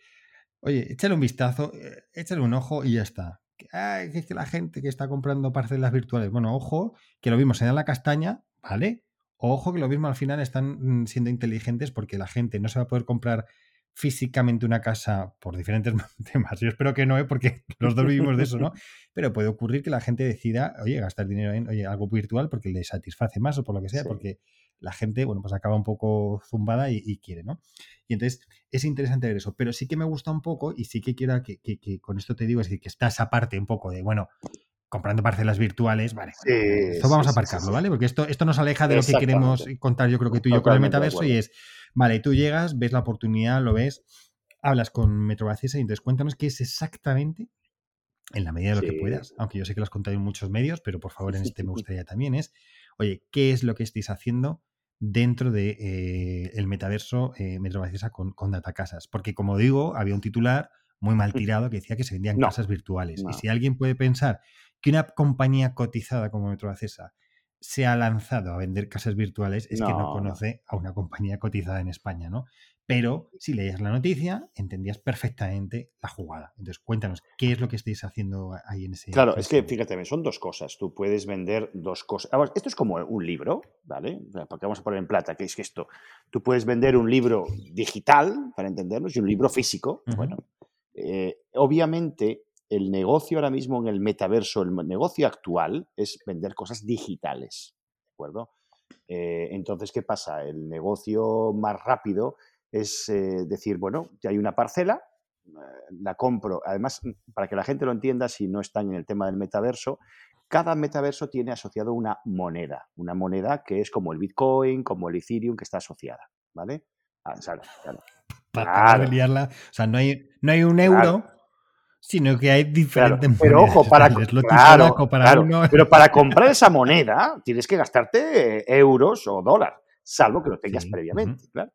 Oye, échale un vistazo, eh, échale un ojo y ya está que es que la gente que está comprando parcelas virtuales, bueno, ojo, que lo mismo se da la castaña, ¿vale? Ojo que lo mismo al final están mm, siendo inteligentes porque la gente no se va a poder comprar físicamente una casa por diferentes temas. Yo espero que no, ¿eh? porque los dos vivimos de eso, ¿no? Pero puede ocurrir que la gente decida, oye, gastar dinero en oye, algo virtual porque le satisface más o por lo que sea, porque la gente, bueno, pues acaba un poco zumbada y, quiere, ¿no? Y entonces es interesante ver eso, pero sí que me gusta un poco y sí que quiero que, con esto te digo, es decir, que está esa parte un poco de, bueno, comprando parcelas virtuales, vale, esto vamos a aparcarlo, ¿vale? Porque esto, esto nos aleja de lo que queremos contar, yo creo que tú y yo con el metaverso y es, vale, tú llegas, ves la oportunidad, lo ves, hablas con Metrobacesa y entonces cuéntanos qué es exactamente en la medida de lo que puedas, aunque yo sé que lo has contado en muchos medios, pero por favor en este me gustaría también es, oye, ¿qué es lo que estáis haciendo dentro del de, eh, el metaverso eh, con, con datacasas. Porque, como digo, había un titular muy mal tirado que decía que se vendían casas virtuales. Y si alguien puede pensar que una compañía cotizada como Metrobacesa se ha lanzado a vender casas virtuales, es que no conoce a una compañía cotizada en España, ¿no? Pero si leías la noticia, entendías perfectamente la jugada. Entonces, cuéntanos, ¿qué es lo que estáis haciendo ahí en ese... Claro, es que fíjate, son dos cosas. Tú puedes vender dos cosas. Esto es como un libro, ¿vale? Porque vamos a poner en plata, ¿qué es que esto? Tú puedes vender un libro digital, para entendernos, y un libro físico. Bueno, eh, obviamente el negocio ahora mismo en el metaverso, el negocio actual es vender cosas digitales, ¿de acuerdo? Eh, entonces, ¿qué pasa? El negocio más rápido es eh, decir, bueno, hay una parcela, eh, la compro. Además, mm, para que la gente lo entienda, si no están en el tema del metaverso, cada metaverso tiene asociado una moneda, una moneda que es como el Bitcoin, como el Ethereum, que está asociada, ¿vale? Ah, para liarla, o sea, no hay, no hay un euro, sino que hay diferentes Pero ojo, para, pero para comprar esa moneda tienes que gastarte euros o dólares, salvo que lo tengas previamente, claro.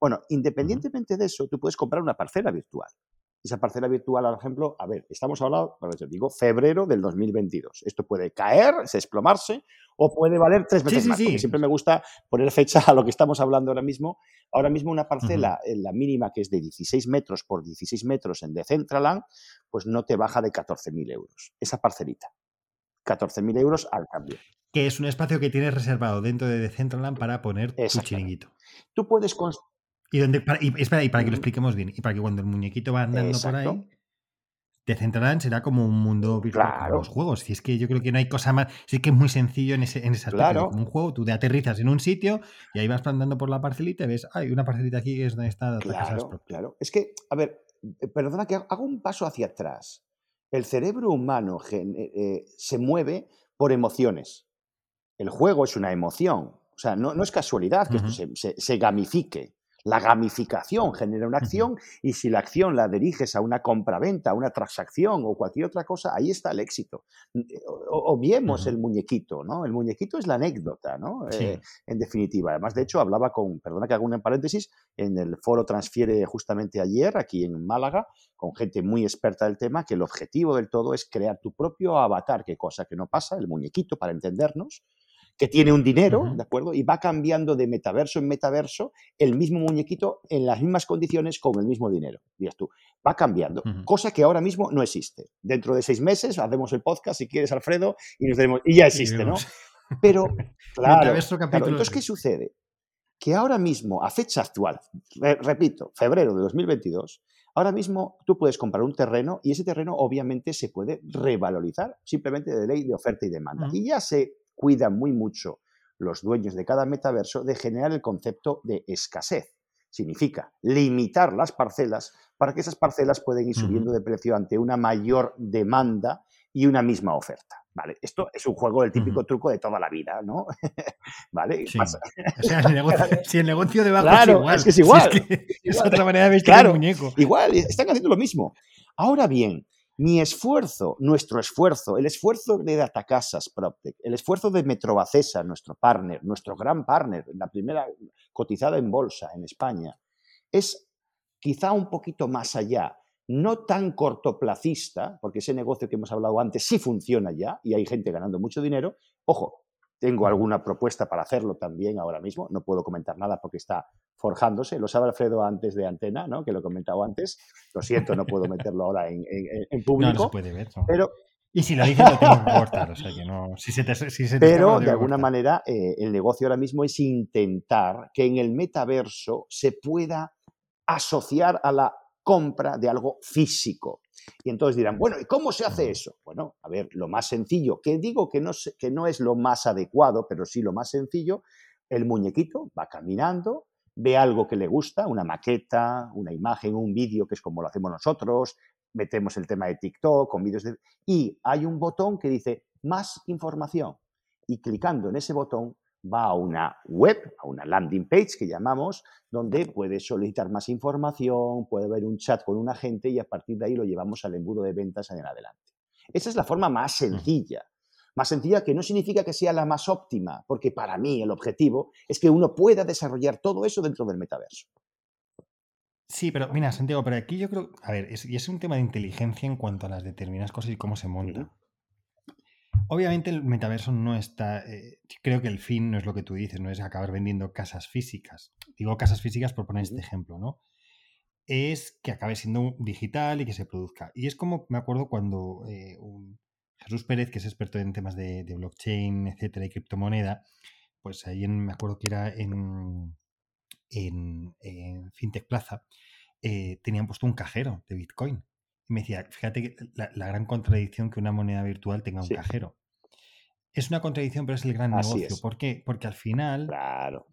Bueno, independientemente de eso, tú puedes comprar una parcela virtual. Esa parcela virtual, por ejemplo, a ver, estamos hablando, bueno, yo digo, febrero del 2022. Esto puede caer, desplomarse, o puede valer tres veces más. Porque siempre me gusta poner fecha a lo que estamos hablando ahora mismo. Ahora mismo una parcela, en la mínima que es de 16 metros por 16 metros en Decentraland, pues no te baja de 14.000 euros. Esa parcelita. 14.000 euros al cambio. Que es un espacio que tienes reservado dentro de Decentraland para poner tu chiringuito. Tú puedes y, donde, para, espera, y para que lo expliquemos bien, y para que cuando el muñequito va andando por ahí, Decentraland será como un mundo virtual para los juegos. Si es que yo creo que no hay cosa más. Sí que es muy sencillo en ese, en ese aspecto. Como un juego, tú te aterrizas en un sitio y ahí vas andando por la parcelita y ves, hay una parcelita aquí que es donde está. Claro, claro. Es que, a ver, eh, perdona que hago un paso hacia atrás. El cerebro humano eh, eh, se mueve por emociones. El juego es una emoción. O sea, no, no es casualidad que esto se, se, gamifique. La gamificación genera una acción y si la acción la diriges a una compraventa, a una transacción o cualquier otra cosa, ahí está el éxito. Eh, obviemos el muñequito, ¿no? El muñequito es la anécdota, ¿no? Eh, en definitiva. Además, de hecho, hablaba con, perdona que haga un paréntesis, en el foro Transfiere justamente ayer, aquí en Málaga, con gente muy experta del tema, que el objetivo del todo es crear tu propio avatar, qué cosa que no pasa, el muñequito, para entendernos, que tiene un dinero, ¿de acuerdo? Y va cambiando de metaverso en metaverso el mismo muñequito en las mismas condiciones con el mismo dinero, digas tú. Va cambiando, cosa que ahora mismo no existe. Dentro de seis meses hacemos el podcast, si quieres, Alfredo, y nos tenemos, y ya existe, ¿no? Pero, claro, entonces, ¿qué sucede? Que ahora mismo, a fecha actual, repito, febrero de 2022, Ahora mismo tú puedes comprar un terreno y ese terreno obviamente se puede revalorizar simplemente de ley de oferta y demanda. Y ya se cuidan muy mucho los dueños de cada metaverso de generar el concepto de escasez. Significa limitar las parcelas para que esas parcelas puedan ir subiendo de precio ante una mayor demanda y una misma oferta. ¿Vale? Esto es un juego del típico truco de toda la vida, ¿no? ¿Vale? O sea, si el negocio de bajo es igual. Es que es igual. es, otra manera de vestir el muñeco. Igual, están haciendo lo mismo. Ahora bien, mi esfuerzo, nuestro esfuerzo, el esfuerzo de Datacasas PropTech, el esfuerzo de Metrobacesa, nuestro partner, nuestro gran partner, la primera cotizada en bolsa en España, es quizá un poquito más allá, no tan cortoplacista, porque ese negocio que hemos hablado antes sí funciona ya y hay gente ganando mucho dinero. Ojo, tengo alguna propuesta para hacerlo también ahora mismo. No puedo comentar nada porque está forjándose. Lo sabe Alfredo antes de antena, ¿no? que lo he comentado antes. Lo siento, no puedo meterlo ahora en, público. No, se puede ver. Pero, y si lo dices, lo tengo que cortar. O sea que no. Si se te, si se te pero, de alguna manera, eh, el negocio ahora mismo es intentar que en el metaverso se pueda asociar a la compra de algo físico. Y entonces dirán, bueno, ¿y cómo se hace eso? Bueno, a ver, lo más sencillo, que digo que no, que no es lo más adecuado, pero sí lo más sencillo, el muñequito va caminando, ve algo que le gusta, una maqueta, una imagen, un vídeo, que es como lo hacemos nosotros, metemos el tema de TikTok con vídeos de... Y hay un botón que dice más información. Y clicando en ese botón va a una web, a una landing page que llamamos, donde puede solicitar más información, puede ver un chat con un agente y a partir de ahí lo llevamos al embudo de ventas en adelante. Esa es la forma más sencilla. Más sencilla que no significa que sea la más óptima, porque para mí el objetivo es que uno pueda desarrollar todo eso dentro del metaverso. Sí, pero mira, Santiago, pero aquí yo creo, a ver, es, y es un tema de inteligencia en cuanto a las determinadas cosas y cómo se monta. Obviamente el metaverso no está, eh, creo que el fin no es lo que tú dices, no es acabar vendiendo casas físicas. Digo casas físicas por poner este ejemplo, ¿no? Es que acabe siendo digital y que se produzca. Y es como me acuerdo cuando eh, Jesús Pérez, que es experto en temas de, blockchain, etcétera, y criptomoneda, pues ahí me acuerdo que era en, en, FinTech Plaza, eh, tenían puesto un cajero de Bitcoin me decía, fíjate que la, gran contradicción que una moneda virtual tenga un cajero. Es una contradicción, pero es el gran negocio. ¿Por qué? Porque al final claro.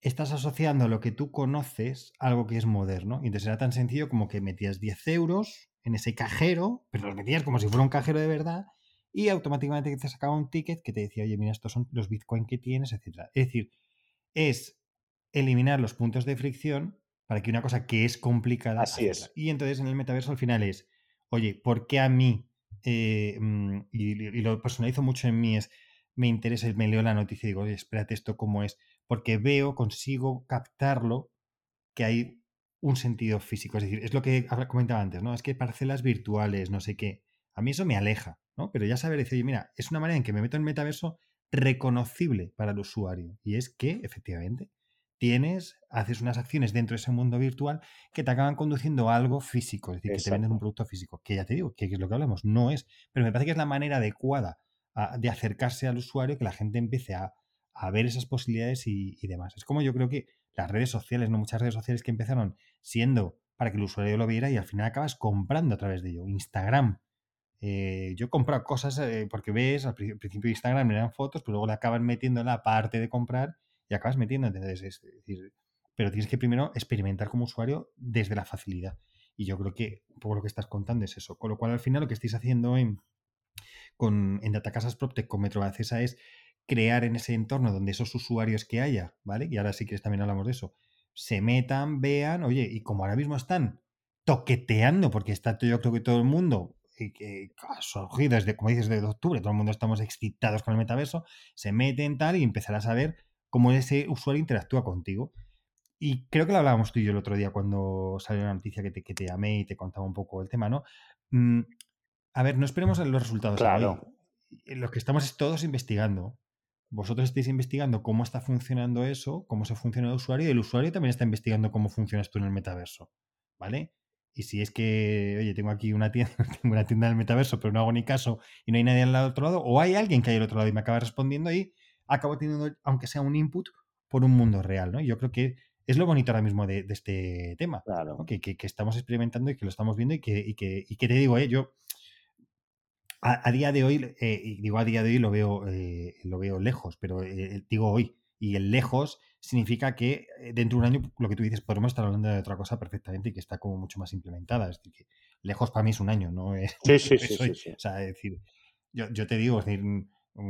estás asociando lo que tú conoces a algo que es moderno. Y entonces era tan sencillo como que metías 10 euros en ese cajero, pero los metías como si fuera un cajero de verdad, y automáticamente te sacaba un ticket que te decía, oye, mira, estos son los bitcoins que tienes, etc. Es decir, es eliminar los puntos de fricción para que una cosa que es complicada. Así es. Y entonces en el metaverso al final es oye, ¿por qué a mí? Eh, mm, y, lo personalizo mucho en mí, es, me interesa, me leo la noticia y digo, oye, espérate, ¿esto cómo es? Porque veo, consigo captarlo, que hay un sentido físico. Es decir, es lo que comentaba antes, ¿no? Es que parcelas virtuales, no sé qué. A mí eso me aleja, ¿no? Pero ya saber decir, mira, es una manera en que me meto en metaverso reconocible para el usuario. Y es que, efectivamente, tienes, haces unas acciones dentro de ese mundo virtual que te acaban conduciendo a algo físico, es decir, que te venden un producto físico, que ya te digo, que es lo que hablamos, no es, pero me parece que es la manera adecuada de acercarse al usuario, que la gente empiece a, ver esas posibilidades y, demás. Es como yo creo que las redes sociales, no muchas redes sociales que empezaron siendo para que el usuario lo viera y al final acabas comprando a través de ello. Instagram. Eh, yo he comprado cosas eh, porque ves, al principio de Instagram me dan fotos, pero luego le acaban metiendo en la parte de comprar y acabas metiendo. Entonces, es decir, pero tienes que primero experimentar como usuario desde la facilidad. Y yo creo que un poco lo que estás contando es eso. Con lo cual, al final, lo que estáis haciendo en, con, en Datacasas PropTech con Metrobacesa es crear en ese entorno donde esos usuarios que haya, ¿vale? Y ahora sí que también hablamos de eso, se metan, vean, oye, y como ahora mismo están toqueteando, porque está yo creo que todo el mundo, que ha surgido desde, como dices, desde octubre, todo el mundo estamos excitados con el metaverso, se meten tal y empezarás a ver cómo ese usuario interactúa contigo. Y creo que lo hablábamos tú y yo el otro día cuando salió la noticia que te, que te llamé y te contaba un poco el tema, ¿no? Mm, a ver, no esperemos los resultados. Claro. Lo que estamos es todos investigando. Vosotros estáis investigando cómo está funcionando eso, cómo se funciona el usuario, y el usuario también está investigando cómo funcionas tú en el metaverso. ¿Vale? Y si es que, oye, tengo aquí una tienda, tengo una tienda en el metaverso, pero no hago ni caso y no hay nadie al otro lado, o hay alguien que hay al otro lado y me acaba respondiendo y acabo teniendo, aunque sea un input, por un mundo real, ¿no? Y yo creo que es lo bonito ahora mismo de, este tema, claro. que, que, estamos experimentando y que lo estamos viendo y que, y que, y que te digo, eh, yo a, día de hoy, eh, digo a día de hoy lo veo, eh, lo veo lejos, pero eh, digo hoy, y el lejos significa que dentro de un año, lo que tú dices, podemos estar hablando de otra cosa perfectamente y que está como mucho más implementada. Es decir, que lejos para mí es un año, ¿no? Es, sí, sí, sí, O sea, es decir, yo, yo te digo, es decir,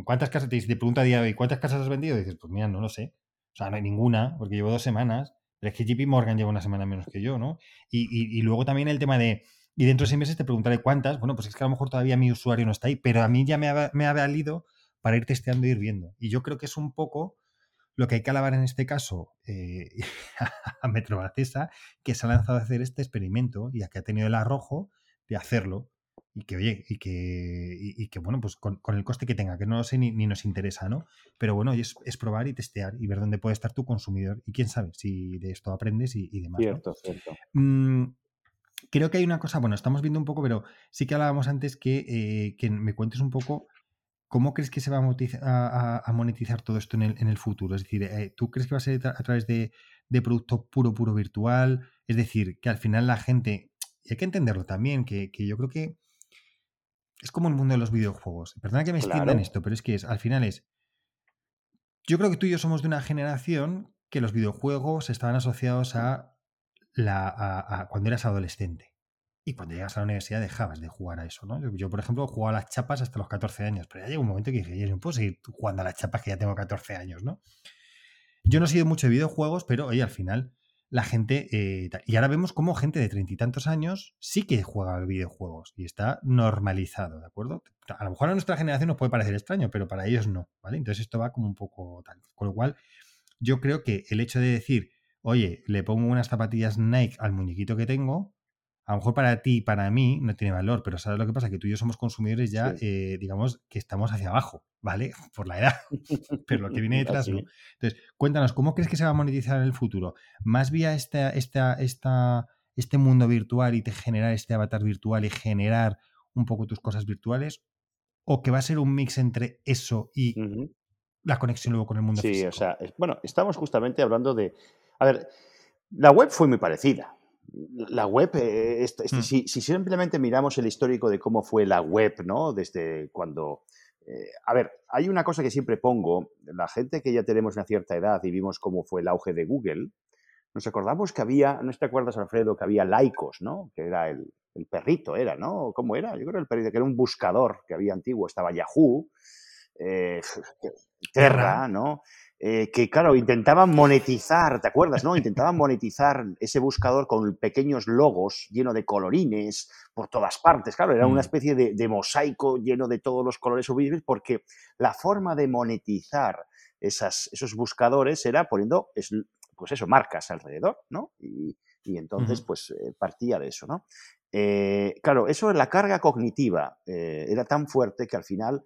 ¿cuántas casas te, te pregunta a día hoy, ¿cuántas casas has vendido? Dices, pues mira, no lo sé. O sea, no hay ninguna, porque llevo dos semanas. Pero es que JP Morgan lleva una semana menos que yo, ¿no? y luego también el tema de y dentro de seis meses te preguntaré cuántas. Bueno, pues es que a lo mejor todavía mi usuario no está ahí, pero a mí ya me ha, valido para ir testeando e ir viendo. Y yo creo que es un poco lo que hay que alabar en este caso eh, a Metrobacesa, que se ha lanzado a hacer este experimento y a que ha tenido el arrojo de hacerlo. Y que, oye, y que, y, que bueno, pues con, el coste que tenga, que no lo sé ni, nos interesa, ¿no? Pero bueno, es, es, probar y testear y ver dónde puede estar tu consumidor. Y quién sabe si de esto aprendes y, demás. Cierto, cierto. Mm, creo que hay una cosa, bueno, estamos viendo un poco, pero sí que hablábamos antes que, eh, que me cuentes un poco cómo crees que se va a, monetizar, todo esto en el, en el futuro. Es decir, eh, ¿tú crees que va a ser a través de, de, producto puro, puro virtual? Es decir, que al final la gente, y hay que entenderlo también, que, que yo creo que es como el mundo de los videojuegos. Perdona que me extienda en esto, pero es que es, al final es, yo creo que tú y yo somos de una generación que los videojuegos estaban asociados a la, cuando eras adolescente. Y cuando llegas a la universidad dejabas de jugar a eso, ¿no? Yo, por ejemplo, jugaba a las chapas hasta los 14 años, pero ya llegó un momento que dije, yo no puedo seguir jugando a las chapas que ya tengo 14 años, ¿no? Yo no he sido mucho de videojuegos, pero oye, al final la gente... Eh, y ahora vemos cómo gente de treinta y tantos años sí que juega videojuegos y está normalizado, ¿de acuerdo? A lo mejor a nuestra generación nos puede parecer extraño, pero para ellos no, ¿vale? Entonces esto va como un poco tal. Con lo cual, yo creo que el hecho de decir oye, le pongo unas zapatillas Nike al muñequito que tengo, a lo mejor para ti y para mí no tiene valor, pero ¿sabes lo que pasa? Que tú y yo somos consumidores ya, eh, digamos, que estamos hacia abajo, ¿vale? Por la edad, pero lo que viene detrás no. Entonces, cuéntanos, ¿cómo crees que se va a monetizar en el futuro? ¿Más vía esta, esta, esta, este mundo virtual y te generar este avatar virtual y generar un poco tus cosas virtuales? ¿O que va a ser un mix entre eso y la conexión luego con el mundo físico? Sí, o sea, bueno, estamos justamente hablando de a ver, la web fue muy parecida. La web, eh, este, mm. si, simplemente miramos el histórico de cómo fue la web, ¿no? Desde cuando... Eh, a ver, hay una cosa que siempre pongo, la gente que ya tenemos una cierta edad y vimos cómo fue el auge de Google, nos acordamos que había, ¿no te acuerdas, Alfredo, que había Laicos, ¿no? Que era el, perrito, era, ¿no? ¿Cómo era? Yo creo que el perrito, que era un buscador que había antiguo, estaba Yahoo, eh, Terra, ¿no? Eh, que, claro, intentaban monetizar, ¿te acuerdas? no? Intentaban monetizar ese buscador con pequeños logos lleno de colorines por todas partes. Claro, era una mm. especie de, mosaico lleno de todos los colores visibles porque la forma de monetizar esas, esos buscadores era poniendo, pues eso, marcas alrededor, ¿no? Y Y entonces, pues partía de eso, ¿no? claro, eso la carga cognitiva era tan fuerte que al final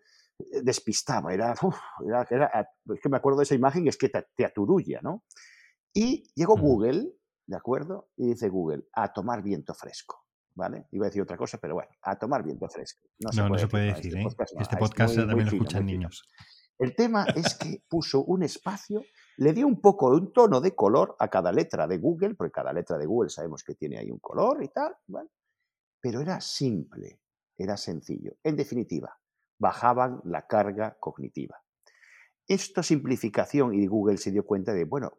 despistaba, era, es que me acuerdo de esa imagen, es que te, aturulla, ¿no? Y llegó Google, ¿de acuerdo? Y dice Google, a tomar viento fresco. ¿Vale? Iba a decir otra cosa, pero bueno, a tomar viento fresco. No, se puede, no puede decir, este ¿eh? Podcast, este podcast también lo escuchan niños. El tema es que puso un espacio, le dio un poco de un tono de color a cada letra de Google, porque cada letra de Google sabemos que tiene ahí un color y tal, ¿vale? pero era simple, era sencillo. En definitiva, bajaban la carga cognitiva. Esta simplificación y Google se dio cuenta de, bueno,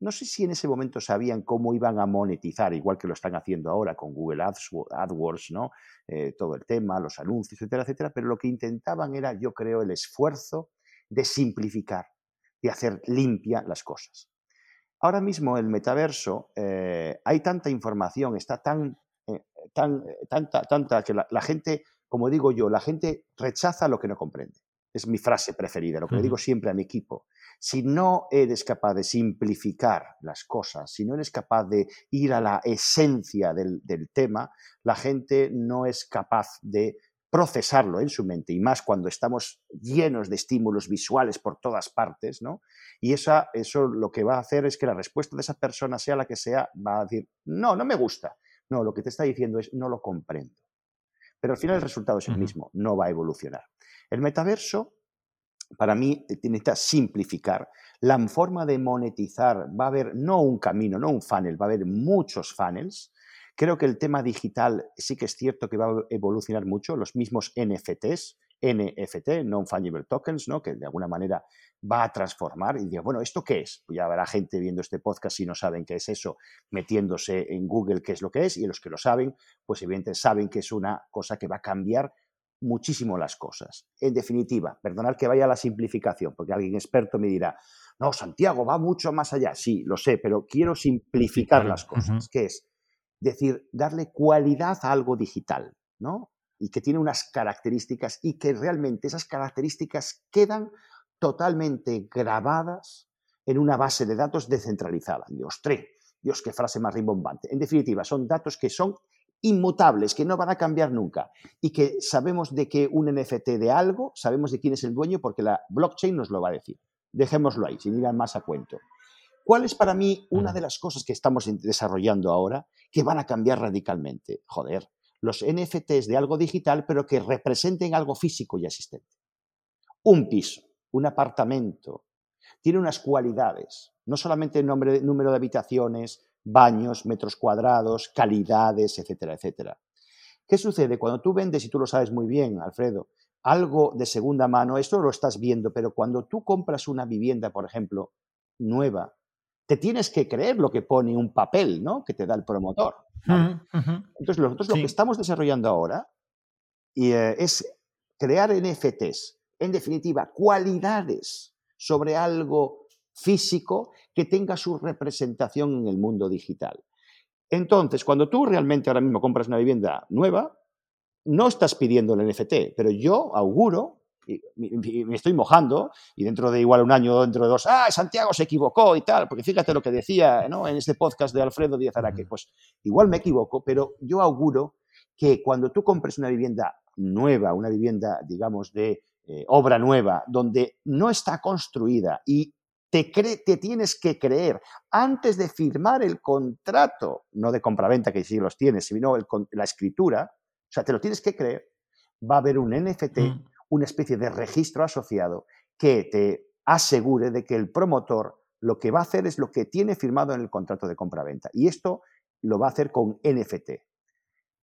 no, sé si en ese momento sabían cómo iban a monetizar, igual que lo están haciendo ahora con Google AdWords, ¿no? Eh, todo el tema, los anuncios, etcétera, etcétera, pero lo que intentaban era, yo creo, el esfuerzo de simplificar, de hacer limpia las cosas. Ahora mismo el metaverso, eh, hay tanta información, está tan, eh, tan tanta, tanta que la gente como digo yo, la gente rechaza lo que no comprende. Es mi frase preferida, lo que le digo siempre a mi equipo. Si no eres capaz de simplificar las cosas, si no eres capaz de ir a la esencia del, tema, la gente no es capaz de procesarlo en su mente, y más cuando estamos llenos de estímulos visuales por todas partes, ¿no? Y esa, eso lo que va a hacer es que la respuesta de esa persona, sea la que sea, va a decir, no, no me gusta. No, lo que te está diciendo es, no lo comprendo. Pero al final el resultado es el mismo, no va a evolucionar. El metaverso, para mí, eh, necesita simplificar. La forma de monetizar va a haber no un camino, no un funnel, va a haber muchos funnels. Creo que el tema digital sí que es cierto que va a evolucionar mucho, los mismos NFTs, NFT, Non-Fungible Tokens, ¿no? que de alguna manera va a transformar y diga, bueno, ¿esto qué es? Pues ya habrá gente viendo este podcast si no saben qué es eso, metiéndose en Google qué es lo que es, y los que lo saben, pues evidentemente saben que es una cosa que va a cambiar muchísimo las cosas. En definitiva, perdonar que vaya a la simplificación, porque alguien experto me dirá, no, Santiago, va mucho más allá. Sí, lo sé, pero quiero simplificar las cosas, que es decir, darle cualidad a algo digital, ¿no? Y que tiene unas características y que realmente esas características quedan totalmente grabadas en una base de datos descentralizada. Dios, tre, Dios, qué frase más rimbombante. En definitiva, son datos que son inmutables, que no van a cambiar nunca y que sabemos de que un NFT de algo, sabemos de quién es el dueño porque la blockchain nos lo va a decir. Dejémoslo ahí, sin ir más a cuento. ¿Cuál es para mí una de las cosas que estamos desarrollando ahora que van a cambiar radicalmente? Joder, los NFTs de algo digital, pero que representen algo físico y existente. Un piso un apartamento, tiene unas cualidades, no solamente el nombre, número de habitaciones, baños, metros cuadrados, calidades, etcétera, etcétera. ¿Qué sucede? Cuando tú vendes, y tú lo sabes muy bien, Alfredo, algo de segunda mano, esto lo estás viendo, pero cuando tú compras una vivienda, por ejemplo, nueva, te tienes que creer lo que pone un papel, ¿no? Que te da el promotor. Entonces, nosotros lo que estamos desarrollando ahora eh, es crear NFTs, en definitiva, cualidades sobre algo físico que tenga su representación en el mundo digital. Entonces, cuando tú realmente ahora mismo compras una vivienda nueva, no estás pidiendo el NFT, pero yo auguro, y me estoy mojando, y dentro de igual un año o dentro de dos, ah, Santiago se equivocó y tal, porque fíjate lo que decía ¿no? en este podcast de Alfredo Díaz Araque, pues igual me equivoco, pero yo auguro que cuando tú compres una vivienda nueva, una vivienda, digamos, de eh, obra nueva, donde no está construida y te, te, tienes que creer antes de firmar el contrato, no de compraventa que sí los tienes, sino la escritura, o sea, te lo tienes que creer, va a haber un NFT, mm. Una especie de registro asociado que te asegure de que el promotor lo que va a hacer es lo que tiene firmado en el contrato de compraventa. Y esto lo va a hacer con NFT.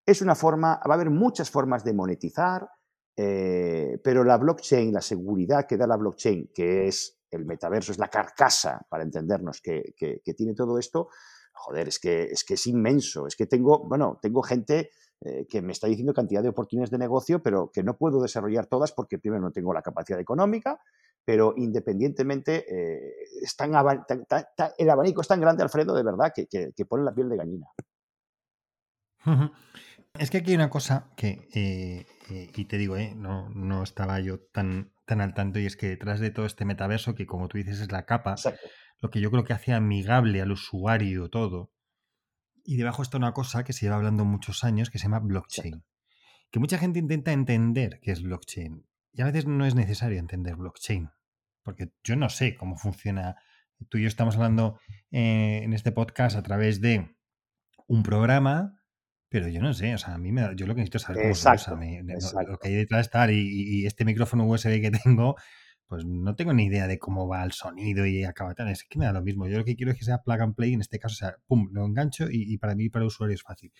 Es una forma, va a haber muchas formas de monetizar, eh, pero la blockchain, la seguridad que da la blockchain, que es el metaverso, es la carcasa, para entendernos, que, tiene todo esto, joder, es que, es que es inmenso. Es que tengo, bueno, tengo gente eh, que me está diciendo cantidad de oportunidades de negocio, pero que no puedo desarrollar todas porque primero no tengo la capacidad económica, pero independientemente, eh, el abanico es tan grande, Alfredo, de verdad, que, que pone la piel de gallina. Es que aquí hay una cosa que, eh, y te digo, no, no estaba yo tan, tan al tanto, y es que detrás de todo este metaverso, que como tú dices es la capa, lo que yo creo que hace amigable al usuario todo, Y debajo está una cosa que se lleva hablando muchos años que se llama blockchain. Que mucha gente intenta entender qué es blockchain. Y a veces no es necesario entender blockchain. Porque yo no sé cómo funciona. Tú y yo estamos hablando eh, en este podcast a través de un programa pero yo no sé, o sea, a mí me yo lo que necesito es saber cómo se usa, lo que hay detrás de estar y, este micrófono USB que tengo, pues no tengo ni idea de cómo va el sonido y acaba tal. Es que me da lo mismo. Yo lo que quiero es que sea plug and play, en este caso, o sea, pum, lo engancho y, para mí, para el usuario es fácil.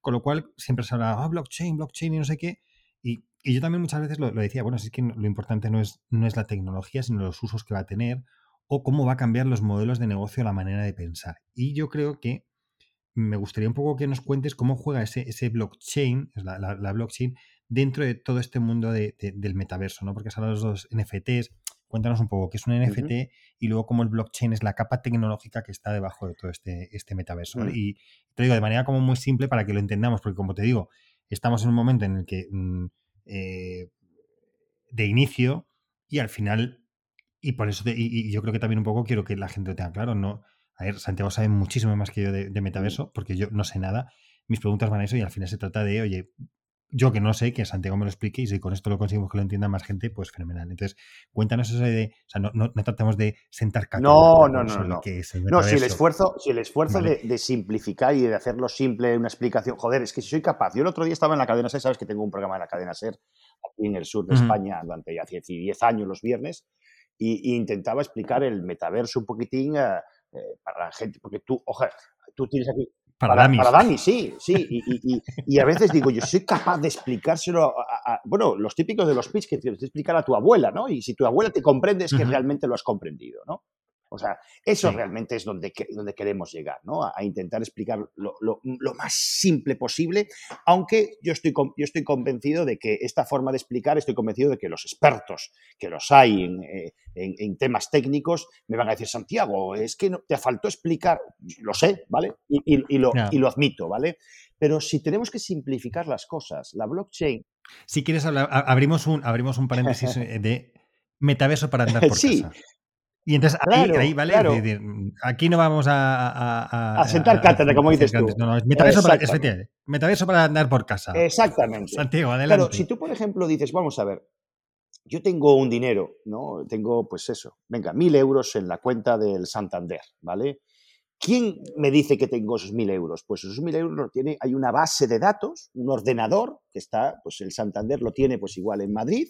Con lo cual, siempre se habla, ah, blockchain, blockchain y no sé qué. Y, yo también muchas veces lo, decía, bueno, es que lo importante no es, no es la tecnología, sino los usos que va a tener o cómo va a cambiar los modelos de negocio, la manera de pensar. Y yo creo que me gustaría un poco que nos cuentes cómo juega ese, ese blockchain, la, blockchain, dentro de todo este mundo de, del metaverso, ¿no? Porque has hablado de los NFTs. Cuéntanos un poco qué es un NFT y luego cómo el blockchain es la capa tecnológica que está debajo de todo este, este metaverso. Y te digo de manera como muy simple para que lo entendamos, porque como te digo, estamos en un momento en el que mm, eh, de inicio y al final, y por eso, y, yo creo que también un poco quiero que la gente lo tenga claro, no, a ver, Santiago sabe muchísimo más que yo de, metaverso, porque yo no sé nada. Mis preguntas van a eso y al final se trata de, oye, yo que no sé, que Santiago me lo explique y si con esto lo conseguimos que lo entienda más gente, pues fenomenal. Entonces, cuéntanos eso de, o sea, no, no, tratamos de sentar. No, no, no, no. no, si el esfuerzo, si el esfuerzo de, simplificar y de hacerlo simple, una explicación, joder, es que si soy capaz. Yo el otro día estaba en la cadena SER, sabes que tengo un programa en la cadena SER aquí en el sur de España durante ya 10 años los viernes, y, intentaba explicar el metaverso un poquitín. Eh, para la gente, porque tú, ojalá, tú tienes aquí... Para, para, para Dani, sí, sí. Y, y, y, a veces digo, yo soy capaz de explicárselo a, bueno, los típicos de los pitch que tienes que explicar a tu abuela, ¿no? Y si tu abuela te comprende es que realmente lo has comprendido, ¿no? O sea, eso realmente es donde, donde queremos llegar, ¿no? A, intentar explicar lo, más simple posible, aunque yo estoy, yo estoy convencido de que esta forma de explicar, estoy convencido de que los expertos que los hay en, eh, temas técnicos me van a decir, Santiago, es que no, te faltó explicar, lo sé, ¿vale? Y, lo, y lo admito, ¿vale? Pero si tenemos que simplificar las cosas, la blockchain... Si quieres, hablar, abrimos un, abrimos un paréntesis eh, de metaverso para andar por sí, casa. Y entonces ahí, ¿vale? aquí no vamos a. A, sentar cátedra, como dices tú. No, no, es metaverso para, metaverso para andar por casa. Exactamente. Santiago, adelante. Claro, si tú, por ejemplo, dices, vamos a ver, yo tengo un dinero, ¿no? Tengo, pues eso, venga, mil euros en la cuenta del Santander, ¿vale? ¿Quién me dice que tengo esos mil euros? Pues esos mil euros lo tiene, hay una base de datos, un ordenador que está, pues el Santander lo tiene, pues igual en Madrid,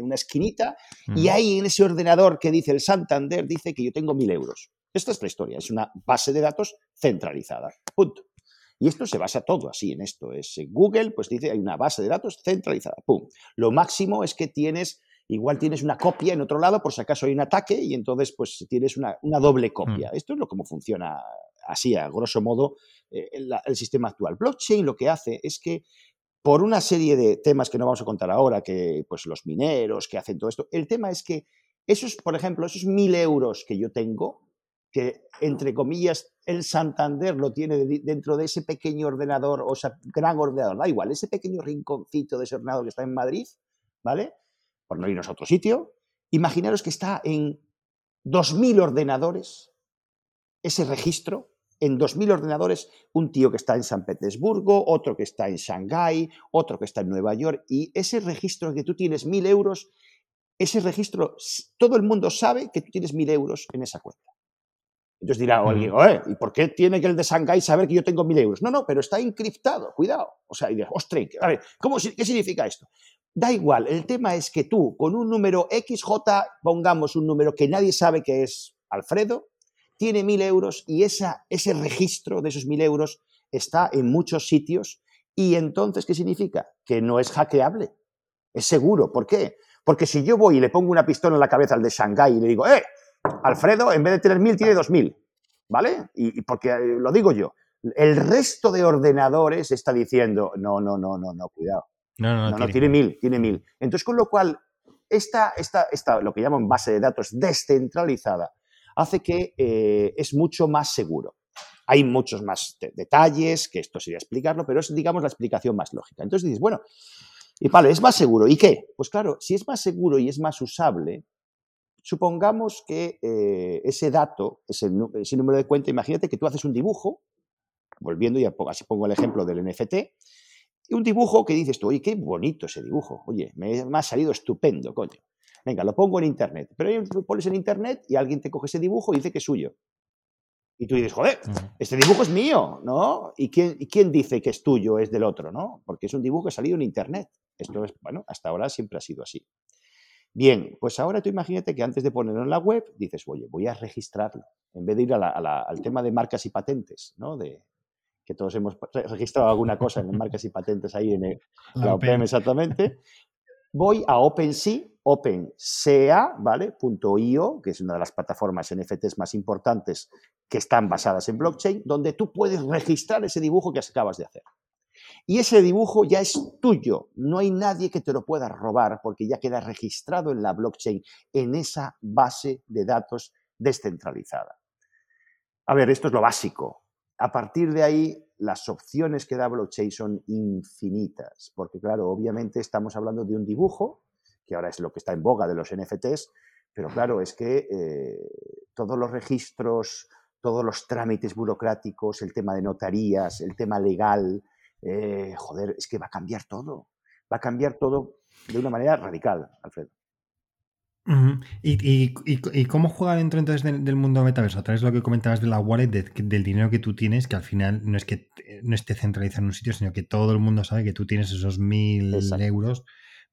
una esquinita, y ahí en ese ordenador que dice el Santander, dice que yo tengo mil euros. Esta es la historia, es una base de datos centralizada. Punto. Y esto se basa todo así en esto. Es Google, pues dice, hay una base de datos centralizada. Pum. Lo máximo es que tienes, igual tienes una copia en otro lado por si acaso hay un ataque y entonces pues tienes una, doble copia. Esto es lo como funciona así, a grosso modo, eh, el sistema actual. Blockchain lo que hace es que por una serie de temas que no vamos a contar ahora, que pues los mineros que hacen todo esto. El tema es que esos, por ejemplo, esos mil euros que yo tengo, que entre comillas el Santander lo tiene dentro de ese pequeño ordenador o ese gran ordenador, da igual, ese pequeño rinconcito de ese ordenador que está en Madrid, ¿vale? Por no irnos a otro sitio, imaginaros que está en 2.000 ordenadores ese registro en 2.000 ordenadores un tío que está en San Petersburgo, otro que está en Shanghái, otro que está en Nueva York, y ese registro que tú tienes 1.000 euros, ese registro, todo el mundo sabe que tú tienes 1.000 euros en esa cuenta. Entonces dirá alguien, ¿y por qué tiene que el de Shanghái saber que yo tengo 1.000 euros? No, no, pero está encriptado, cuidado. O sea, y dirás, ostras, a ver, ¿cómo, ¿qué significa esto? Da igual, el tema es que tú, con un número XJ, pongamos un número que nadie sabe que es Alfredo, tiene mil euros y esa, ese registro de esos mil euros está en muchos sitios y entonces, ¿qué significa? Que no es hackeable, es seguro. ¿Por qué? Porque si yo voy y le pongo una pistola en la cabeza al de Shanghái y le digo, ¡eh! Alfredo, en vez de tener mil, tiene dos mil, ¿vale? Y, porque eh, lo digo yo. El resto de ordenadores está diciendo, no, no, no, no, no, cuidado. No, no, no, no tiene mil, tiene mil. Entonces, con lo cual, esta, esta, esta, lo que llaman base de datos descentralizada, hace que eh, es mucho más seguro. Hay muchos más detalles, que esto sería explicarlo, pero es, digamos, la explicación más lógica. Entonces dices, bueno, y vale, es más seguro. ¿Y qué? Pues claro, si es más seguro y es más usable, supongamos que eh, ese dato, ese, número de cuenta, imagínate que tú haces un dibujo, volviendo, y así pongo el ejemplo del NFT, y un dibujo que dices tú, oye, qué bonito ese dibujo, oye, me, me ha salido estupendo, coño. Venga, lo pongo en internet. Pero ahí pones en internet y alguien te coge ese dibujo y dice que es suyo. Y tú dices, joder, este dibujo es mío, ¿no? ¿Y quién, ¿Y quién dice que es tuyo, es del otro, ¿no? Porque es un dibujo que ha salido en internet. Esto es, bueno, hasta ahora siempre ha sido así. Bien, pues ahora tú imagínate que antes de ponerlo en la web, dices, oye, voy a registrarlo. En vez de ir al tema de marcas y patentes, ¿no? De, que todos hemos registrado alguna cosa en marcas y patentes ahí en la OPM exactamente, voy a OpenSea, OpenSea, ¿vale? .io, que es una de las plataformas NFTs más importantes que están basadas en blockchain, donde tú puedes registrar ese dibujo que acabas de hacer. Y ese dibujo ya es tuyo, no hay nadie que te lo pueda robar porque ya queda registrado en la blockchain, en esa base de datos descentralizada. A ver, esto es lo básico. A partir de ahí, las opciones que da blockchain son infinitas, porque claro, obviamente estamos hablando de un dibujo, que ahora es lo que está en boga de los NFTs, pero claro, es que eh, todos los registros, todos los trámites burocráticos, el tema de notarías, el tema legal, eh, joder, es que va a cambiar todo. Va a cambiar todo de una manera radical, Alfredo. ¿Y, cómo juega dentro entonces del, mundo metaverso? A través de lo que comentabas de la wallet, del dinero que tú tienes, que al final no es que no esté centralizado en un sitio, sino que todo el mundo sabe que tú tienes esos mil euros,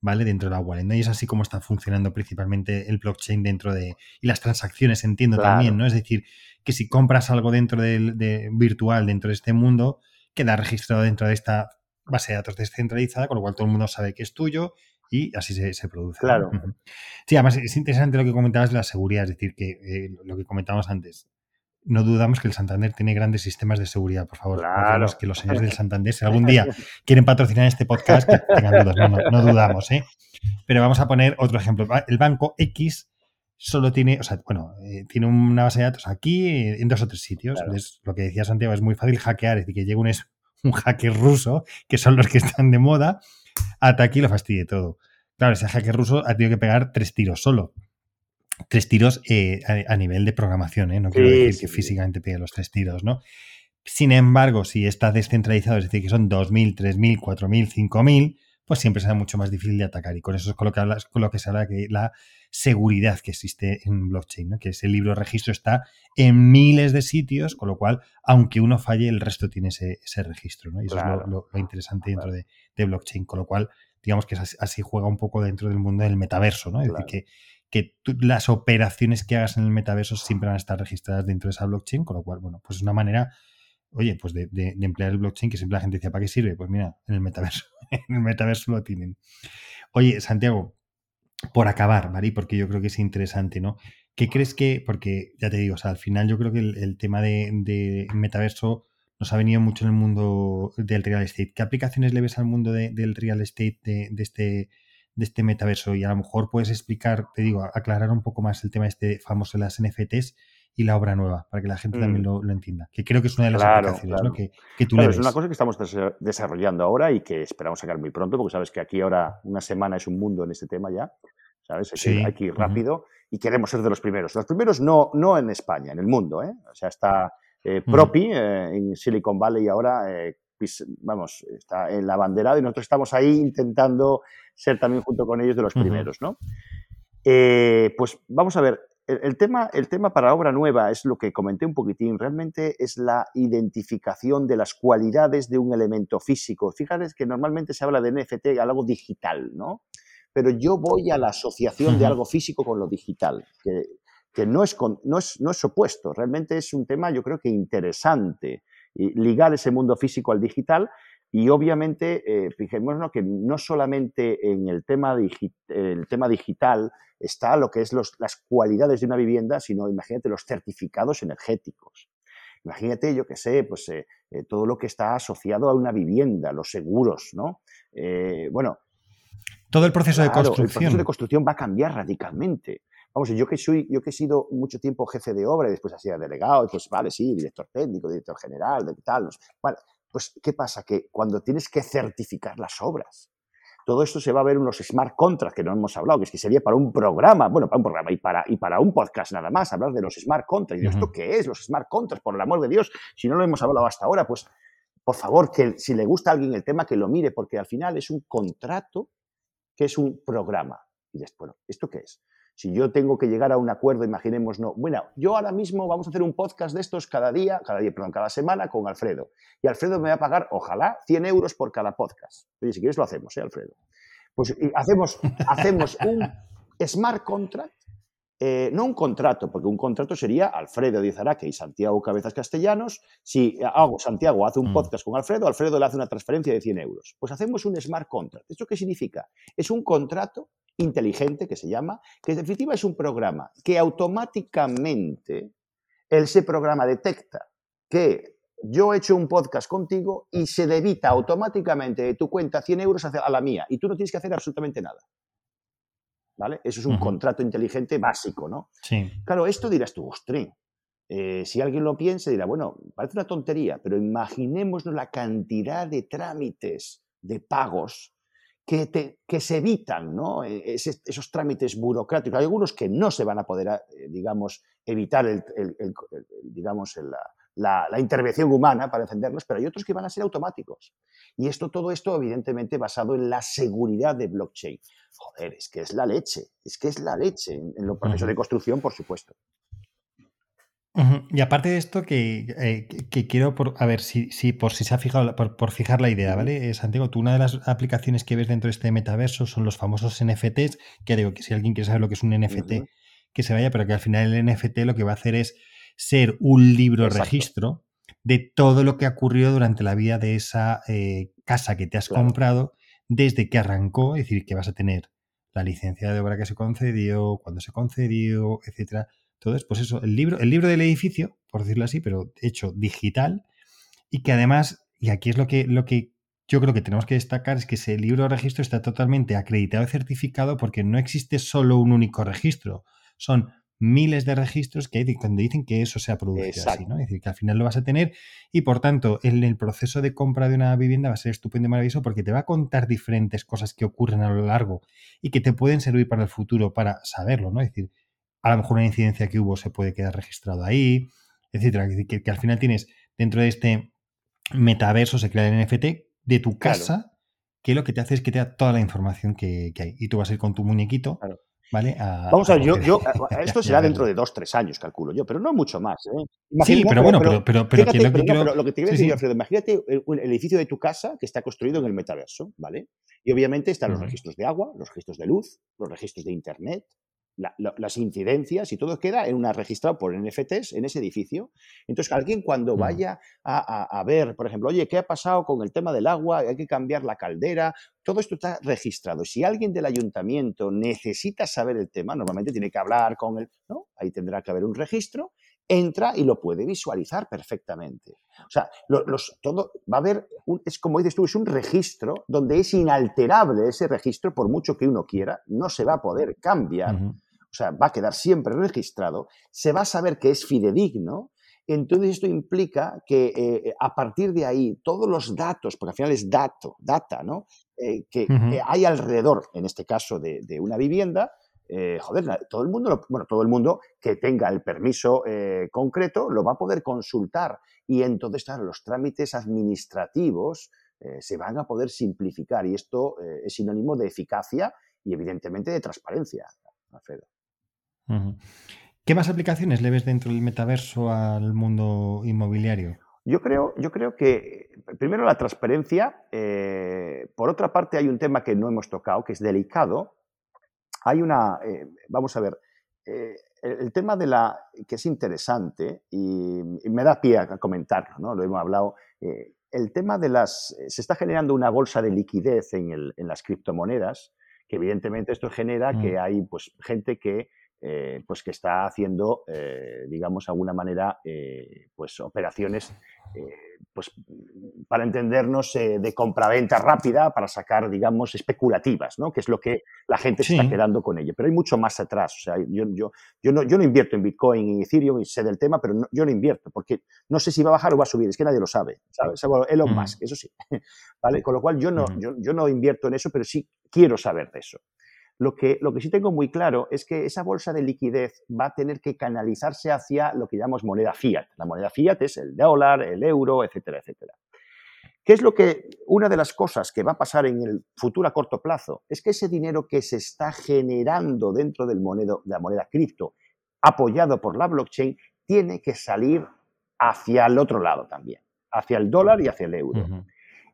¿vale? Dentro de la wallet. ¿no? Y es así como está funcionando principalmente el blockchain dentro de. Y las transacciones, entiendo también, ¿no? Es decir, que si compras algo dentro del de, virtual, dentro de este mundo, queda registrado dentro de esta base de datos descentralizada, con lo cual todo el mundo sabe que es tuyo y así se, produce. Claro. Sí, además es interesante lo que comentabas de la seguridad, es decir, que eh, lo que comentábamos antes. No dudamos que el Santander tiene grandes sistemas de seguridad, por favor. Claro. Que los señores del Santander, si algún día quieren patrocinar este podcast, que tengan dudas. No, dudamos, ¿eh? Pero vamos a poner otro ejemplo. El banco X solo tiene, o sea, bueno, eh, tiene una base de datos aquí en dos o tres sitios. Entonces, lo que decía Santiago es muy fácil hackear, es decir, que llegue un, un hacker ruso, que son los que están de moda, hasta aquí lo fastidie todo. Claro, ese hacker ruso ha tenido que pegar tres tiros solo. Tres tiros eh, a, nivel de programación, ¿eh? No quiero decir que físicamente pegue los tres tiros, ¿no? Sin embargo, si está descentralizado, es decir, que son 2.000, 3.000, 4.000, 5.000, pues siempre será mucho más difícil de atacar. Y con eso es con lo que, hablas, con lo que se habla de la seguridad que existe en blockchain, ¿no? que ese libro de registro está en miles de sitios, con lo cual, aunque uno falle, el resto tiene ese, registro. ¿no? Y eso es lo, interesante dentro de, blockchain, con lo cual, digamos que así, juega un poco dentro del mundo del metaverso. ¿no? Es decir, que, que las operaciones que hagas en el metaverso siempre van a estar registradas dentro de esa blockchain, con lo cual, bueno, pues es una manera oye, pues de, de, emplear el blockchain, que siempre la gente decía, ¿para qué sirve? Pues mira, en el metaverso, en el metaverso lo tienen. Oye, Santiago, por acabar, ¿vale? Porque yo creo que es interesante, ¿no? ¿Qué crees que, porque ya te digo, o sea, al final yo creo que el, tema de, metaverso nos ha venido mucho en el mundo del real estate. ¿Qué aplicaciones le ves al mundo del real estate de, este, de este metaverso? Y a lo mejor puedes explicar, te digo, aclarar un poco más el tema este famoso de las NFTs y la obra nueva, para que la gente también mm. lo, entienda. Que creo que es una de las aplicaciones ¿no? que, que, tú Es una cosa que estamos desarrollando ahora y que esperamos sacar muy pronto, porque sabes que aquí ahora una semana es un mundo en este tema ya. ¿Sabes? Hay, que, ir rápido y queremos ser de los primeros. Los primeros no, no en España, en el mundo. ¿eh? O sea, está eh, Propi eh, en Silicon Valley ahora, eh, vamos, está en la bandera y nosotros estamos ahí intentando ser también junto con ellos de los primeros, ¿no? pues vamos a ver, el, tema, el tema para obra nueva es lo que comenté un poquitín, realmente es la identificación de las cualidades de un elemento físico. Fíjate que normalmente se habla de NFT, algo digital, ¿no? Pero yo voy a la asociación de algo físico con lo digital, que, que no, es no, es, no es opuesto, realmente es un tema yo creo que interesante, ligar ese mundo físico al digital y obviamente, eh, fijémonos que no solamente en el tema, el tema digital está lo que es las cualidades de una vivienda, sino imagínate los certificados energéticos. Imagínate, yo qué sé, pues eh, eh, todo lo que está asociado a una vivienda, los seguros, ¿no? Eh, bueno. Todo el proceso de construcción. El proceso de construcción va a cambiar radicalmente. Vamos, yo que soy, yo que he sido mucho tiempo jefe de obra y después así delegado, pues vale, sí, director técnico, director general, de tal, vale, pues, ¿qué pasa? Que cuando tienes que certificar las obras, todo esto se va a ver en los smart contracts, que no hemos hablado, que es que sería para un programa, bueno, para un programa y para, y para un podcast nada más, hablar de los smart contracts. ¿Y esto qué es, los smart contracts? Por el amor de Dios, si no lo hemos hablado hasta ahora, pues por favor, que si le gusta a alguien el tema, que lo mire, porque al final es un contrato que es un programa. Y después, bueno, ¿esto qué es? Si yo tengo que llegar a un acuerdo, imaginemos, no, bueno, yo ahora mismo vamos a hacer un podcast de estos cada día, cada día, perdón, cada semana con Alfredo. Y Alfredo me va a pagar, ojalá, 100 euros por cada podcast. Oye, si quieres lo hacemos, ¿eh, Alfredo? Pues hacemos, hacemos un smart contract eh, no un contrato, porque un contrato sería Alfredo Díaz Araque y Santiago Cabezas Castellanos. Si hago, Santiago hace un mm. podcast con Alfredo, Alfredo le hace una transferencia de 100 euros. Pues hacemos un smart contract. ¿Esto qué significa? Es un contrato inteligente que se llama, que en definitiva es un programa que automáticamente ese programa detecta que yo he hecho un podcast contigo y se debita automáticamente de tu cuenta 100 euros a la mía y tú no tienes que hacer absolutamente nada. Eso es un contrato inteligente básico, ¿no? Sí. Claro, esto dirás tú, ostras, eh, si alguien lo piensa, dirá, bueno, parece una tontería, pero imaginémonos la cantidad de trámites, de pagos que, que se evitan, ¿no? E, esos trámites burocráticos. Hay algunos que no se van a poder, eh, digamos, evitar el, digamos, la, la, intervención humana para encenderlos, pero hay otros que van a ser automáticos. Y esto, todo esto, evidentemente, basado en la seguridad de blockchain. Joder, es que es la leche, es que es la leche en, los procesos de construcción, por supuesto. Y aparte de esto, que, eh, quiero, por, a ver si, si, por si se ha fijado, por, fijar la idea, ¿vale? Eh, Santiago, tú una de las aplicaciones que ves dentro de este metaverso son los famosos NFTs, que digo que si alguien quiere saber lo que es un NFT, que se vaya, pero que al final el NFT lo que va a hacer es ser un libro registro de todo lo que ha ocurrido durante la vida de esa eh, casa que te has comprado desde que arrancó, es decir, que vas a tener la licencia de obra que se concedió, cuando se concedió, etcétera. Entonces, pues eso, el libro, el libro del edificio, por decirlo así, pero hecho digital, y que además, y aquí es lo que, lo que yo creo que tenemos que destacar, es que ese libro de registro está totalmente acreditado y certificado porque no existe solo un único registro. Son miles de registros que hay cuando dicen que eso se ha producido así, ¿no? Es decir, que al final lo vas a tener y por tanto en el proceso de compra de una vivienda va a ser estupendo y maravilloso porque te va a contar diferentes cosas que ocurren a lo largo y que te pueden servir para el futuro para saberlo, ¿no? Es decir, a lo mejor una incidencia que hubo se puede quedar registrado ahí, etcétera. Que, que al final tienes dentro de este metaverso, se crea el NFT de tu casa, que lo que te hace es que te da toda la información que, hay. Y tú vas a ir con tu muñequito. ¿Vale? Vamos a ver, yo, esto será dentro de dos, tres años, calculo yo, pero no mucho más. ¿eh? sí, pero bueno, pero, pero, pero, lo que te quiero decir, Alfredo, imagínate el, edificio de tu casa que está construido en el metaverso, ¿vale? Y obviamente están los registros de agua, los registros de luz, los registros de internet, las incidencias y todo queda en una registrado por NFTs en ese edificio. Entonces, alguien cuando vaya a, ver, por ejemplo, oye, ¿qué ha pasado con el tema del agua? Hay que cambiar la caldera. Todo esto está registrado. Si alguien del ayuntamiento necesita saber el tema, normalmente tiene que hablar con él, ¿no? Ahí tendrá que haber un registro entra y lo puede visualizar perfectamente. O sea, los, todo, va a haber, es como dices tú, es un registro donde es inalterable ese registro, por mucho que uno quiera, no se va a poder cambiar o sea, va a quedar siempre registrado, se va a saber que es fidedigno, entonces esto implica que eh, a partir de ahí todos los datos, porque al final es dato, data, ¿no? Eh, que, hay alrededor, en este caso de, una vivienda, eh, joder, todo el mundo, bueno, todo el mundo que tenga el permiso concreto lo va a poder consultar y entonces, claro, los trámites administrativos se van a poder simplificar y esto es sinónimo de eficacia y evidentemente de transparencia, Alfredo. ¿Qué más aplicaciones le ves dentro del metaverso al mundo inmobiliario? Yo creo, yo creo que, primero, la transparencia. Eh, por otra parte, hay un tema que no hemos tocado, que es delicado. Hay una, eh, vamos a ver, eh, el, tema de la, que es interesante y, me da pie a comentarlo, ¿no? Lo hemos hablado. el tema de las, se está generando una bolsa de liquidez en, las criptomonedas, que evidentemente esto genera que mm. hay pues, gente que eh, pues que está haciendo, eh, digamos, de alguna manera, eh, pues operaciones, pues para entendernos, de compraventa rápida para sacar, digamos, especulativas, ¿no? Que es lo que la gente se está quedando con ello. Pero hay mucho más atrás. O sea, yo, yo, yo, no, yo no invierto en Bitcoin y Ethereum y sé del tema, pero yo no invierto porque no sé si va a bajar o va a subir. Es que nadie lo sabe. ¿sabes? Elon Musk, eso sí. ¿Vale? Con lo cual yo no, yo, yo no invierto en eso, pero sí quiero saber de eso. Lo que, lo que sí tengo muy claro es que esa bolsa de liquidez va a tener que canalizarse hacia lo que llamamos moneda fiat. La moneda fiat es el dólar, el euro, etcétera, etcétera. ¿Qué es lo que, una de las cosas que va a pasar en el futuro a corto plazo? Es que ese dinero que se está generando dentro del de la moneda cripto, apoyado por la blockchain, tiene que salir hacia el otro lado también, hacia el dólar y hacia el euro.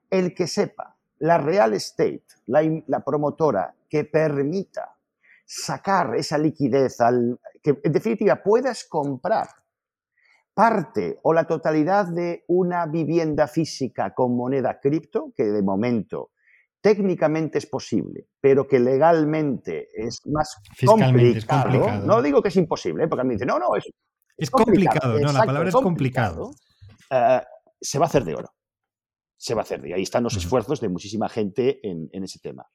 El que sepa, la real estate, la, promotora que permita sacar esa liquidez, al, que en definitiva puedas comprar parte o la totalidad de una vivienda física con moneda cripto, que de momento técnicamente es posible, pero que legalmente es más complicado. No digo que es imposible, ¿eh? porque a mí me dicen, no, no, es, es complicado, no, la palabra es complicado. Eh, se va a hacer de oro. Se va a hacer de oro. Ahí están los esfuerzos de muchísima gente en, ese tema.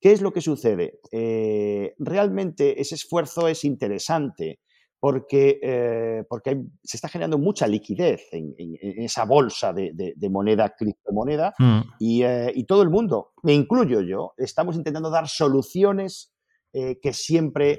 ¿Qué es lo que sucede? Eh, realmente ese esfuerzo es interesante porque, eh, porque se está generando mucha liquidez en, esa bolsa de, moneda, criptomoneda, mm. eh, y, todo el mundo, me incluyo yo, estamos intentando dar soluciones que siempre,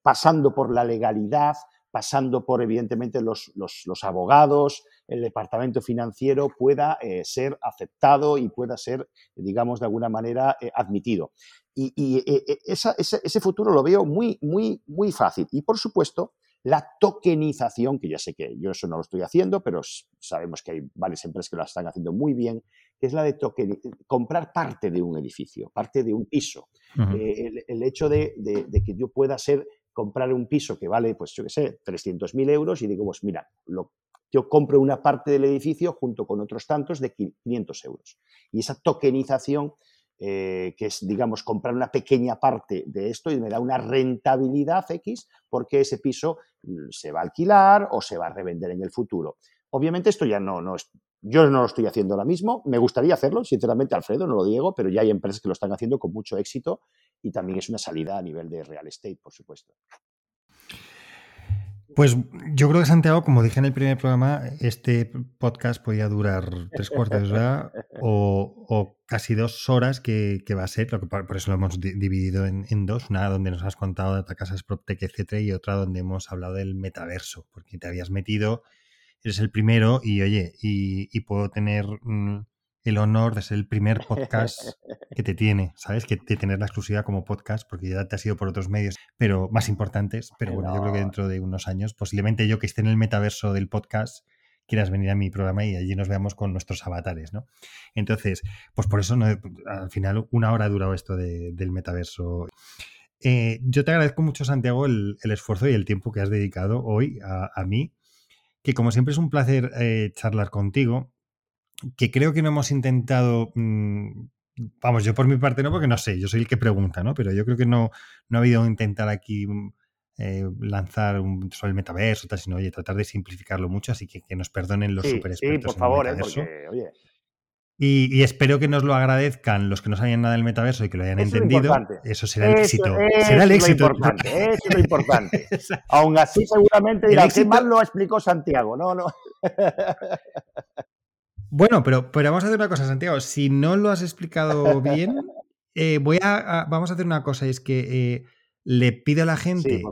pasando por la legalidad, pasando por, evidentemente, los, los, abogados, el departamento financiero, pueda ser aceptado y pueda ser, digamos, de alguna manera admitido. Y, e, e, ese, futuro lo veo muy, muy, muy fácil. Y por supuesto, la tokenización, que ya sé que yo eso no lo estoy haciendo, pero sabemos que hay varias empresas que lo están haciendo muy bien, que es la de comprar parte de un edificio, parte de un piso. Eh, el, hecho de, que yo pueda ser comprar un piso que vale, pues yo qué sé, 300.000 euros y digo, pues mira, yo compro una parte del edificio junto con otros tantos de 500 euros. Y esa tokenización eh, que es, digamos, comprar una pequeña parte de esto y me da una rentabilidad X porque ese piso mm, se va a alquilar o se va a revender en el futuro. Obviamente esto ya no, no es, yo no lo estoy haciendo ahora mismo, me gustaría hacerlo, sinceramente, Alfredo, no lo digo, pero ya hay empresas que lo están haciendo con mucho éxito y también es una salida a nivel de real estate, por supuesto. Pues yo creo que Santiago, como dije en el primer programa, este podcast podía durar tres cuartos de hora o, casi dos horas que, va a ser, por, eso lo hemos dividido en, dos, una donde nos has contado de casas PropTech, etcétera, y otra donde hemos hablado del metaverso, porque te habías metido, eres el primero y oye, y, puedo tener... Mm, el honor de ser el primer podcast que te tiene, ¿sabes? Que de tener la exclusividad como podcast, porque ya te ha sido por otros medios, pero más importantes. Pero bueno, yo creo que dentro de unos años, posiblemente yo que esté en el metaverso del podcast, quieras venir a mi programa y allí nos veamos con nuestros avatares, ¿no? Entonces, pues por eso al final una hora ha durado esto del metaverso. Eh, yo te agradezco mucho, Santiago, el, esfuerzo y el tiempo que has dedicado hoy a, mí, que como siempre es un placer eh, charlar contigo que creo que no hemos intentado, mm, vamos, yo por mi parte no, porque no sé, yo soy el que pregunta, ¿no? Pero yo creo que no, no ha habido intentar aquí mm, eh, lanzar un, sobre el metaverso, tal, sino, oye, tratar de simplificarlo mucho, así que que nos perdonen los super expertos. Sí, por favor, ¿eh? porque, oye. Y, espero que nos lo agradezcan los que no saben nada del metaverso y que lo hayan entendido. Eso será el éxito. será el éxito. Lo importante, eso es lo importante. Aún así, seguramente dirán, ¿qué más lo explicó Santiago? No, no. Bueno, pero, pero vamos a hacer una cosa, Santiago. Si no lo has explicado bien, eh, voy a, vamos a hacer una cosa, es que eh, le pido a la gente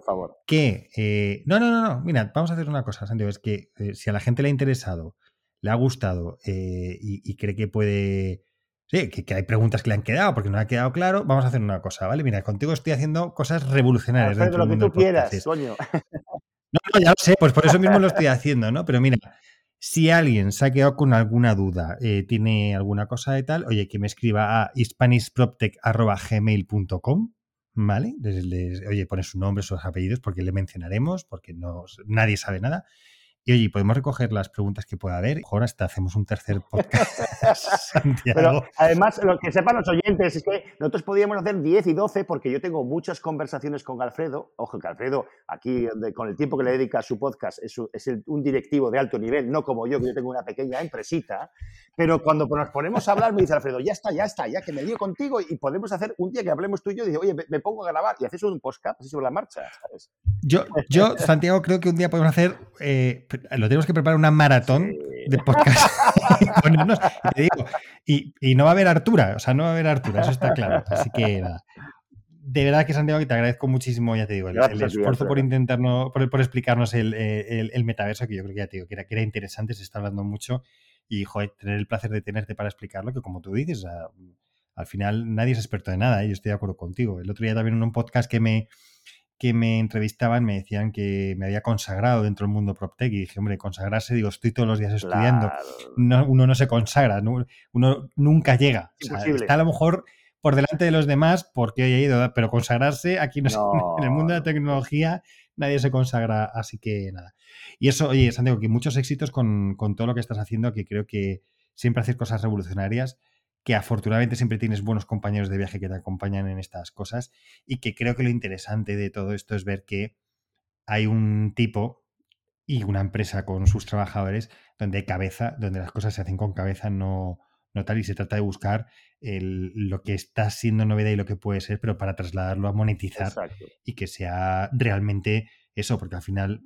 que... Eh, no, no, no, no, mira, vamos a hacer una cosa, Santiago, es que si a la gente le ha interesado, le ha gustado y, cree que puede... Sí, que, hay preguntas que le han quedado porque no ha quedado claro. Vamos a hacer una cosa, ¿vale? Mira, contigo estoy haciendo cosas revolucionarias. Hacer lo que tú quieras, coño. No, no, ya lo sé, pues por eso mismo lo estoy haciendo, ¿no? Pero mira, si alguien se ha quedado con alguna duda, eh, tiene alguna cosa de tal, oye, que me escriba a hispanishproptech.gmail.com, ¿vale? oye, pone su nombre, sus apellidos, porque le mencionaremos, porque no, nadie sabe nada. Y oye, podemos recoger las preguntas que pueda haber. Ahora hasta hacemos un tercer podcast. Pero además, lo que sepan los oyentes es que nosotros podríamos hacer 10 y 12 porque yo tengo muchas conversaciones con Alfredo. Ojo, que Alfredo, aquí con el tiempo que le dedica a su podcast, es, un directivo de alto nivel, no como yo, que yo tengo una pequeña empresita. Pero cuando nos ponemos a hablar, me dice Alfredo, ya está, ya está, ya que me dio contigo y podemos hacer un día que hablemos tú y yo, dice, oye, me, pongo a grabar y haces un podcast así sobre la marcha. Yo, yo, Santiago, creo que un día podemos hacer. Eh, lo tenemos que preparar una maratón de podcast y, no va a haber Artura, o sea, no va a haber Artura, eso está claro. Así que De verdad que Santiago, que te agradezco muchísimo, ya te digo, el, esfuerzo por intentarnos, por, explicarnos el, metaverso, que yo creo que ya te digo, que era, que era interesante, se está hablando mucho y joder, tener el placer de tenerte para explicarlo, que como tú dices, al final nadie es experto de nada, ¿eh? yo estoy de acuerdo contigo. El otro día también en un podcast que me, que me entrevistaban me decían que me había consagrado dentro del mundo PropTech y dije, hombre, consagrarse, digo, estoy todos los días estudiando. uno no se consagra, uno nunca llega. está a lo mejor por delante de los demás porque he ido, pero consagrarse aquí no, en el mundo de la tecnología nadie se consagra, así que nada. Y eso, oye, Santiago, que muchos éxitos con, con todo lo que estás haciendo, que creo que siempre haces cosas revolucionarias que afortunadamente siempre tienes buenos compañeros de viaje que te acompañan en estas cosas y que creo que lo interesante de todo esto es ver que hay un tipo y una empresa con sus trabajadores donde hay cabeza, donde las cosas se hacen con cabeza, no, no tal, y se trata de buscar lo que está siendo novedad y lo que puede ser, pero para trasladarlo a monetizar y que sea realmente eso, porque al final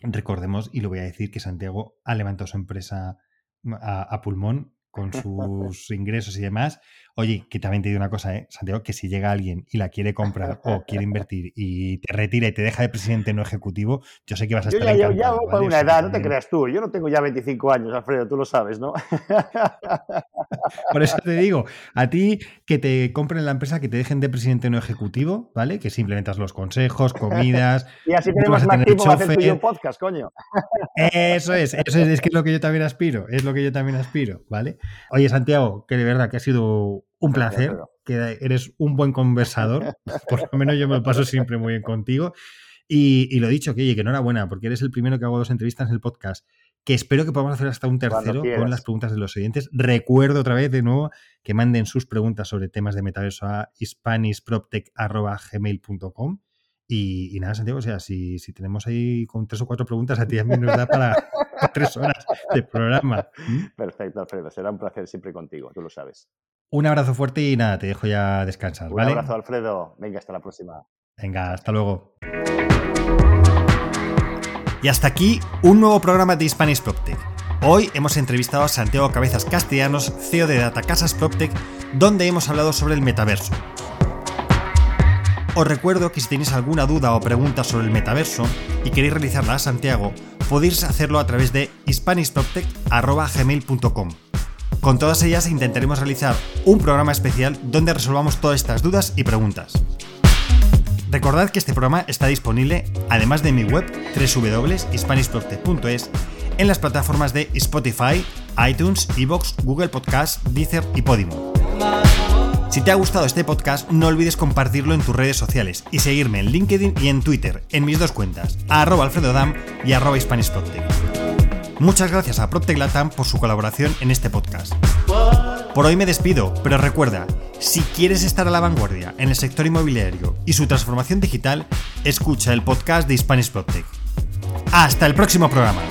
recordemos, y lo voy a decir, que Santiago ha levantado su empresa a pulmón con sus ingresos y demás. Oye, que también te digo una cosa, ¿eh? Santiago, que si llega alguien y la quiere comprar o quiere invertir y te retira y te deja de presidente no ejecutivo, yo sé que vas a estar Yo ya, voy una edad, no te creas tú. Yo no tengo ya 25 años, Alfredo, tú lo sabes, ¿no? Por eso te digo, a ti que te compren la empresa, que te dejen de presidente no ejecutivo, ¿vale? Que simplemente das los consejos, comidas. y así tenemos más tiempo para hacer tuyo podcast, coño. Eso es, eso es, es que es lo que yo también aspiro, es lo que yo también aspiro, ¿vale? Oye, Santiago, que de verdad que ha sido un placer, que eres un buen conversador, por lo menos yo me lo paso siempre muy bien contigo. Y, y lo dicho, que oye, que enhorabuena, porque eres el primero que hago dos entrevistas en el podcast, que espero que podamos hacer hasta un tercero con las preguntas de los oyentes. Recuerdo otra vez de nuevo que manden sus preguntas sobre temas de metaverso a hispanishproptech.gmail.com y, y, nada, Santiago, o sea, si, si, tenemos ahí con tres o cuatro preguntas, a ti también nos da para, tres horas de programa. Perfecto, Alfredo. Será un placer siempre contigo, tú lo sabes. Un abrazo fuerte y nada, te dejo ya descansar. Un abrazo, Alfredo. Venga, hasta la próxima. Venga, hasta luego. Y hasta aquí un nuevo programa de Spanish PropTech. Hoy hemos entrevistado a Santiago Cabezas Castellanos, CEO de Data Casas PropTech, donde hemos hablado sobre el metaverso os recuerdo que si tenéis alguna duda o pregunta sobre el metaverso y queréis realizarla a Santiago, podéis hacerlo a través de hispanishproptech.gmail.com. Con todas ellas intentaremos realizar un programa especial donde resolvamos todas estas dudas y preguntas. Recordad que este programa está disponible, además de mi web www.hispanishproptech.es, en las plataformas de Spotify, iTunes, Evox, Google Podcast, Deezer y Podimo. Si te ha gustado este podcast, no olvides compartirlo en tus redes sociales y seguirme en LinkedIn y en Twitter, en mis dos cuentas, a alfredodam y arroba Muchas gracias a PropTech Latam por su colaboración en este podcast. Por hoy me despido, pero recuerda, si quieres estar a la vanguardia en el sector inmobiliario y su transformación digital, escucha el podcast de Spanish PropTech. Hasta el próximo programa.